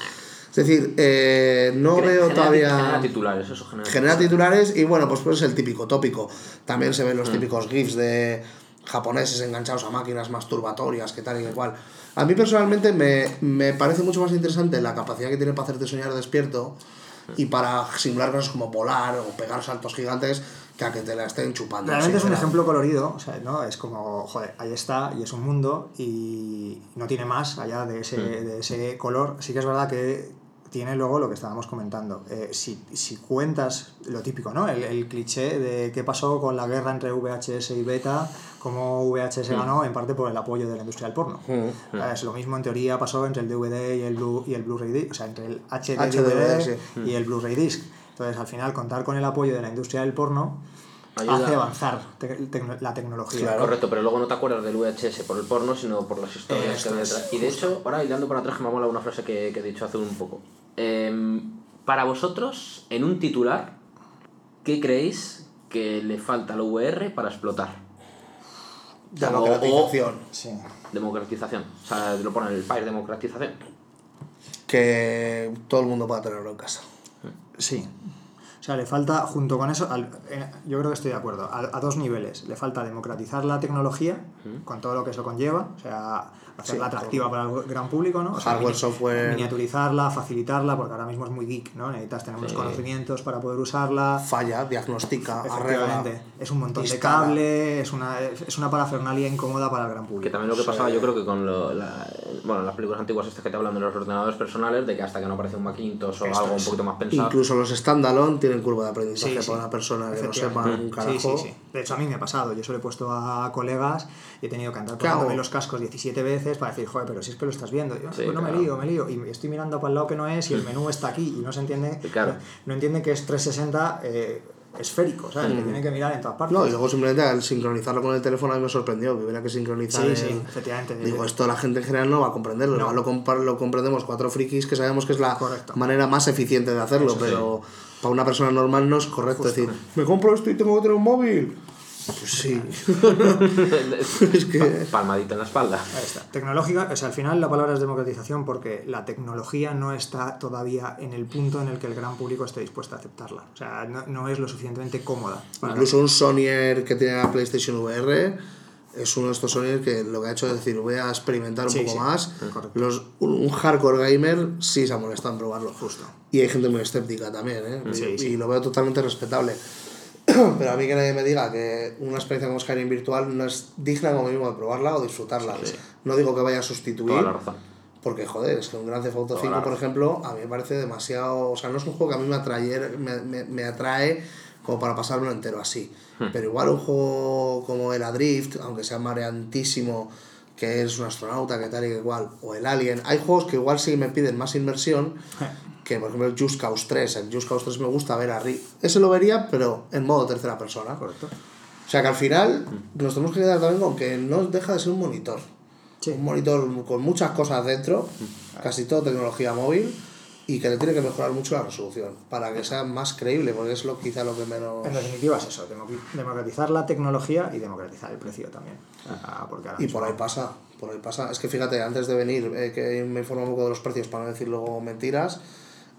Es decir, eh, no Genera- veo genera- todavía... Genera titulares, eso genera. genera titulares y bueno, pues pues es el típico tópico. También se ven los típicos GIFs de japoneses enganchados a máquinas masturbatorias, que tal y que cual. A mí personalmente me, me parece mucho más interesante la capacidad que tiene para hacerte soñar despierto y para simular cosas como volar o pegar saltos gigantes que a que te la estén chupando. Realmente es un ejemplo colorido, o sea, ¿no? Es como, joder, ahí está y es un mundo y no tiene más allá de ese, de ese color. Sí que es verdad que tiene luego lo que estábamos comentando. Eh, si, si cuentas lo típico, ¿no? El, el cliché de qué pasó con la guerra entre VHS y Beta, cómo VHS ganó en parte por el apoyo de la industria del porno. Es lo mismo en teoría pasó entre el DVD y el Blu y el Blu-ray disc, o sea, entre el HD, DVD y el Blu-ray disc. Entonces, al final, contar con el apoyo de la industria del porno Ayuda. hace avanzar te- la tecnología. Correcto, pero luego no te acuerdas del VHS por el porno, sino por las historias Esto que hay detrás. Y de hecho, ahora hilando para atrás, que me ha molado una frase que, que he dicho hace un poco. Em, para vosotros, en un titular, ¿qué creéis que le falta al VR para explotar? Democratización. Sí. Democratización. O sea, lo ponen en el país, democratización. Que todo el mundo pueda tenerlo en casa. Sí. O sea, le falta, junto con eso, al- eh, yo creo que estoy de acuerdo, a, a dos niveles. Le falta democratizar la tecnología, con todo lo que eso conlleva, o sea, hacerla Sí, atractiva para el gran público, ¿no? O sea, Hardware, mini- software. Miniaturizarla, facilitarla, porque ahora mismo es muy geek, ¿no? Necesitas tener unos conocimientos para poder usarla. Falla, diagnostica, arregla. Es un montón de cable, es una, es una parafernalia incómoda para el gran público. Que también lo que pasaba, yo creo que con lo- la- bueno, las películas antiguas estas que te hablan de los ordenadores personales, de que hasta que no aparece un Macintosh o algo un poquito más pensado. Incluso los standalone tienen curva de aprendizaje Sí, sí. para una persona que no sepa un carajo. Sí, sí, sí. De hecho, a mí me ha pasado. Yo se lo he puesto a colegas y he tenido que andar ¿Qué hago? poniéndome los cascos 17 veces para decir, joder, pero si es que lo estás viendo. Yo, Sí, "Pues no claro. me lío, me lío. Y estoy mirando para el lado que no es y el menú está aquí y no se entiende. Sí, claro. no, no entiende que es 360 eh, esférico, ¿sabes? Que tiene que mirar en todas partes. No, y luego simplemente al sincronizarlo con el teléfono a mí me sorprendió que hubiera que sincronizar. Sí, el- sí, efectivamente. Digo, esto la gente en general no va a comprenderlo. No. Lo, compar- lo comprendemos cuatro frikis que sabemos que es la Correcto. manera más eficiente de hacerlo, pero para una persona normal no es correcto decir, me compro esto y tengo que tener un móvil. Pues sí. es que. Palmadito en la espalda. Ahí está. Tecnológica, o sea, al final la palabra es democratización porque la tecnología no está todavía en el punto en el que el gran público esté dispuesto a aceptarla. O sea, no, no es lo suficientemente cómoda. Incluso un Sonyer que tiene la PlayStation VR es uno de estos Sonyer que lo que ha hecho es decir, voy a experimentar un Sí, poco sí, más. Los, un, un hardcore gamer sí se ha molestado en probarlo. Justo. Y hay gente muy escéptica también, ¿eh? Sí, y, sí. y lo veo totalmente respetable. Pero a mí que nadie me diga que una experiencia como Skyrim virtual no es digna como mínimo de probarla o disfrutarla. No digo que vaya a sustituir. Toda la razón. Porque, joder, es que un Grand Theft Auto Toda 5, la por ejemplo, a mí me parece demasiado... O sea, no es un juego que a mí me, atraer, me, me, me atrae como para pasármelo entero así. Hmm. Pero igual un juego como el Adrift, aunque sea mareantísimo, que es un astronauta, que tal y que igual, o el Alien, hay juegos que igual sí me piden más inmersión que, por ejemplo, el Just Cause 3. El Just Cause 3 me gusta ver a Rick. Ese lo vería, pero en modo tercera persona. Correcto. O sea que al final nos tenemos que quedar también con que no deja de ser un monitor. Sí. Un monitor con muchas cosas dentro, casi todo tecnología móvil, y que le tiene que mejorar mucho la resolución para que sea más creíble, porque es lo quizá lo que menos... En definitiva es eso, democ- democratizar la tecnología y democratizar el precio también. Ah, porque ahora Y por ahí pasa, por ahí pasa. Es que fíjate, antes de venir, eh, que me informo un poco de los precios para no decir luego mentiras,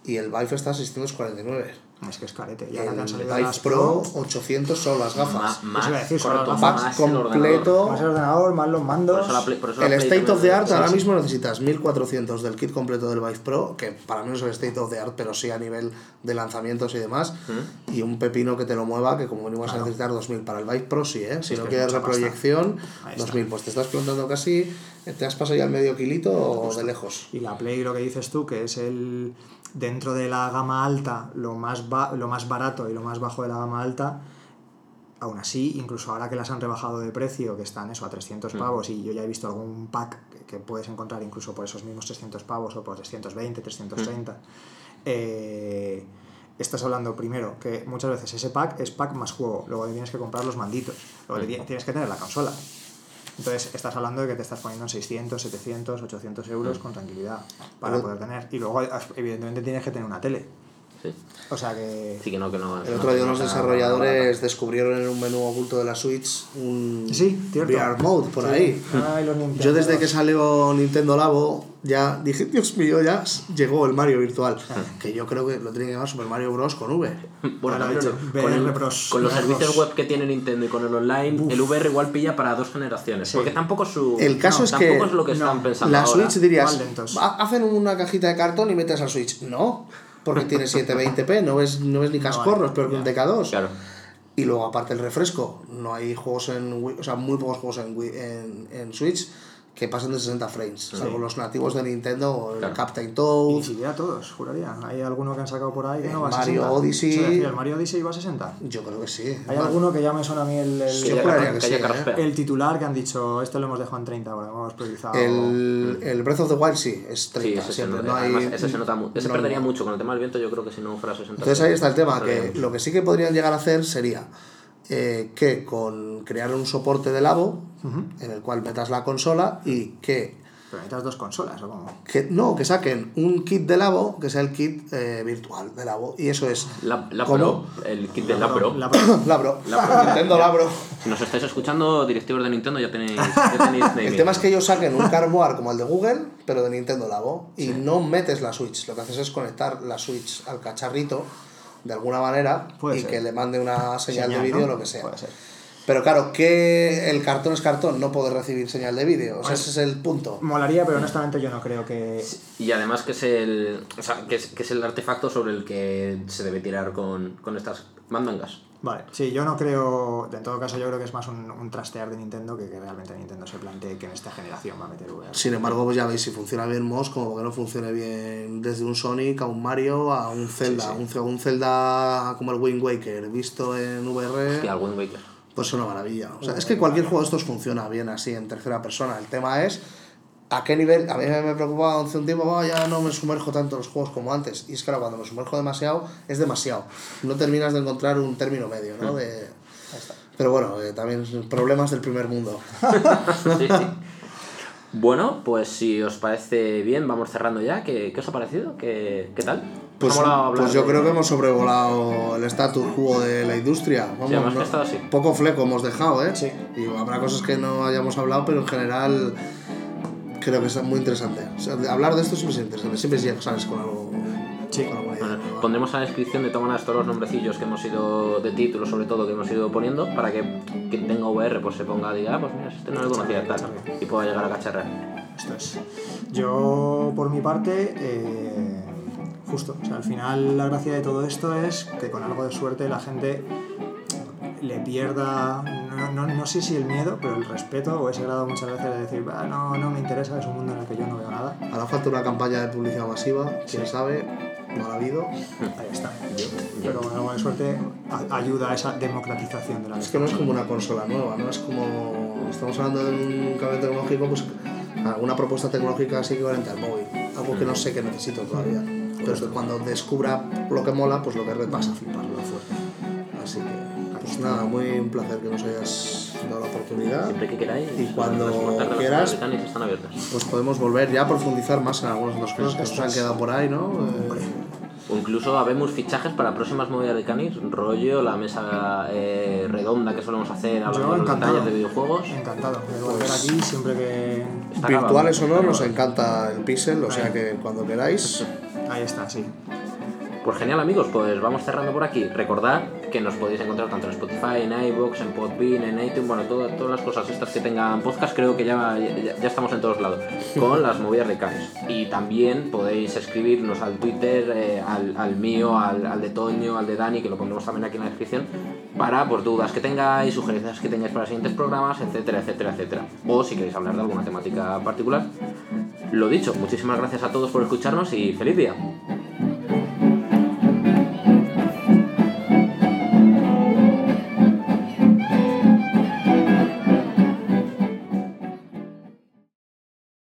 y el Vive está a 649. Es que es carete. Y ahora que han El salido Vive las Pro, 800 son las gafas. Más, a decir, correcto, las más el completo. Más el ordenador, más los Por mandos. eso la Play- por eso la El Play State of the Art sí, ahora sí. mismo necesitas 1400 del kit completo del Vive Pro, que para mí no es el State of the Art, pero sí a nivel de lanzamientos y demás, y un pepino que te lo mueva, que como mínimo vas a necesitar 2000 para el Vive Pro, sí, ¿eh? Si es no quieres reproyección, Ahí está. 2000, pues te estás plantando casi, te has pasado ya el medio kilito o de lejos. Y la Play, lo que dices tú, que es el dentro de la gama alta, lo más, ba- lo más barato y lo más bajo de la gama alta, aún así, incluso ahora que las han rebajado de precio, que están eso a 300 pavos, y yo ya he visto algún pack que, que puedes encontrar incluso por esos mismos 300 pavos o por 320, 330, eh, estás hablando primero que muchas veces ese pack es pack más juego, luego tienes que comprar los manditos, luego ti- tienes que tener la consola. Entonces estás hablando de que te estás poniendo en 600, 700, 800 euros con tranquilidad para poder tener. Y luego, evidentemente, tienes que tener una tele. Sí. O sea que... Sí que no, que no. El no- otro día no unos será desarrolladores descubrieron en un menú oculto de la Switch un Sí. VR Mode por Sí. ahí. Ay. Yo desde que salió Nintendo Labo ya dije, Dios mío, ya llegó el Mario virtual. Que yo creo que lo tiene que llamar Super Mario Bros. con V. Bueno, también dicho, no, con, el- Bros. con los VR servicios Bros. web que tiene Nintendo y con el online, el VR igual pilla para dos generaciones. Porque tampoco su. El caso no, es que tampoco es lo que no, están pensando. La ahora. Switch dirías, lentos. "Ha- hacen una cajita de cartón y metes al Switch. No, porque tiene 720p, no ves, no ves ni cascorros, peor que un DK2. Claro. Y luego, aparte el refresco, no hay juegos en o sea, muy pocos juegos en, en, en Switch que pasen de 60 frames, salvo los nativos de Nintendo o el Claro. Captain Ni Toad. siquiera todos, juraría. Hay alguno que han sacado por ahí que El no va a Mario 60. Odyssey. Eso decía, el Mario Odyssey va a 60. Yo creo que sí. Hay alguno que ya me suena a mí el, el, Sí, sí, ¿eh? el titular que han dicho, este lo hemos dejado en 30 ahora, hemos priorizado. El, el Breath of the Wild sí, es Sí, 30 ese, se siempre. nota, no hay, además, ese se nota mu- ese no- perdería mucho con el tema del viento, yo creo que si no fuera 60. Entonces ahí está el tema, que mucho. lo que sí que podrían llegar a hacer sería eh, que con crear un soporte de Labo, en el cual metas la consola y que, Pero necesitas dos consolas, ¿o cómo? que no, que saquen un kit de Labo, que sea el kit eh, virtual de Labo. Y eso es La, la. Pro, el kit de la Pro. La- Labro, La Pro. Nintendo Labro. Si nos estáis escuchando, directivos de Nintendo, ya tenéis, ya tenéis naming. El tema es que ellos saquen un cardboard como el de Google, pero de Nintendo Labo, y no metes la Switch. Lo que haces es conectar la Switch al cacharrito de alguna manera Puede y ser. que le mande una señal, de vídeo ¿no? o lo que sea. Puede ser. Pero claro, que el cartón es cartón, no puede recibir señal de vídeo. O sea, ese es el punto. Molaría, pero honestamente yo no creo que. Y además que es el. O sea, que es, que es el artefacto sobre el que se debe tirar con, con estas mandangas. Vale, sí, yo no creo. En todo caso, yo creo que es más un, un trastear de Nintendo que que realmente Nintendo se plantee que en esta generación va a meter VR. Sin embargo, pues ya veis, si funciona bien Moss, como que no funcione bien desde un Sonic a un Mario a un Zelda. Un, Zelda como el Wind Waker, visto en VR. Y al Wind Waker. Pues es una maravilla. O sea, es que cualquier juego de estos funciona bien así, en tercera persona. El tema es a qué nivel. A mí me preocupaba hace un tiempo, "Oh, ya no me sumerjo tanto en los juegos como antes. Y es que ahora cuando me sumerjo demasiado, es demasiado. No terminas de encontrar un término medio, ¿no? De... Pero bueno, eh, también problemas del primer mundo. Sí, sí. Bueno, pues si os parece bien, vamos cerrando ya. ¿Qué, qué os ha parecido? ¿Qué, qué tal? Pues, ¿Os ha molado hablar pues yo de- creo que hemos sobrevolado el status quo de la industria. Vamos, que ¿no? así. Poco fleco hemos dejado, ¿eh? Sí. Y habrá cosas que no hayamos hablado, pero en general creo que es muy interesante. O sea, de- hablar de esto siempre es interesante. Siempre ya sales con algo. Sí. con idea Bueno, pondremos en la descripción de todas maneras todos los nombrecillos que hemos ido, de títulos sobre todo, que hemos ido poniendo, para que quien tenga VR pues se ponga diga, ah, pues mira, este no lo conocía tal, y pueda llegar a cacharrar. Esto es. Yo, por mi parte, eh, justo. O sea, al final, la gracia de todo esto es que con algo de suerte la gente le pierda, no, no, no sé si el miedo, pero el respeto o ese grado muchas veces de decir, "Bah, no, no me interesa, es un mundo en el que yo no veo nada. Hará falta una campaña de publicidad masiva, quién sabe, no la ha habido. Ahí está. Pero con algo de suerte ayuda a esa democratización de la Es que no es como una consola nueva, ¿no? Es como. Estamos hablando de un cambio tecnológico, pues alguna propuesta tecnológica así equivalente al móvil. Algo que no sé que necesito todavía. Pero es que cuando descubra lo que mola, pues lo que Vas a repasa. fliparlo fuerte. Así que, pues nada, muy un placer que nos hayas dado la oportunidad. Siempre que queráis, Y cuando las de quieras- están abiertas. Pues podemos volver ya a profundizar más en algunas otras cosas que nos han quedado por ahí, ¿no? Eh, O incluso habemos fichajes para próximas movidas de canis, rollo, la mesa eh, redonda que solemos hacer de los de videojuegos. Encantado de volver aquí siempre que... Está virtuales o no, nos encanta el pixel, o sea que cuando queráis. Ahí está, sí. Pues genial amigos, pues vamos cerrando por aquí. Recordad que nos podéis encontrar tanto en Spotify, en iVoox, en Podbean, en iTunes, bueno, todo- todas las cosas estas que tengan podcast, creo que ya, ya, ya estamos en todos lados, con las movidas de canis. Y también podéis escribirnos al Twitter, eh, al, al mío, al, al de Toño, al de Dani, que lo pondremos también aquí en la descripción, para pues, dudas que tengáis, sugerencias que tengáis para siguientes programas, etcétera, etcétera, etcétera. O si queréis hablar de alguna temática particular. Lo dicho, muchísimas gracias a todos por escucharnos y feliz día.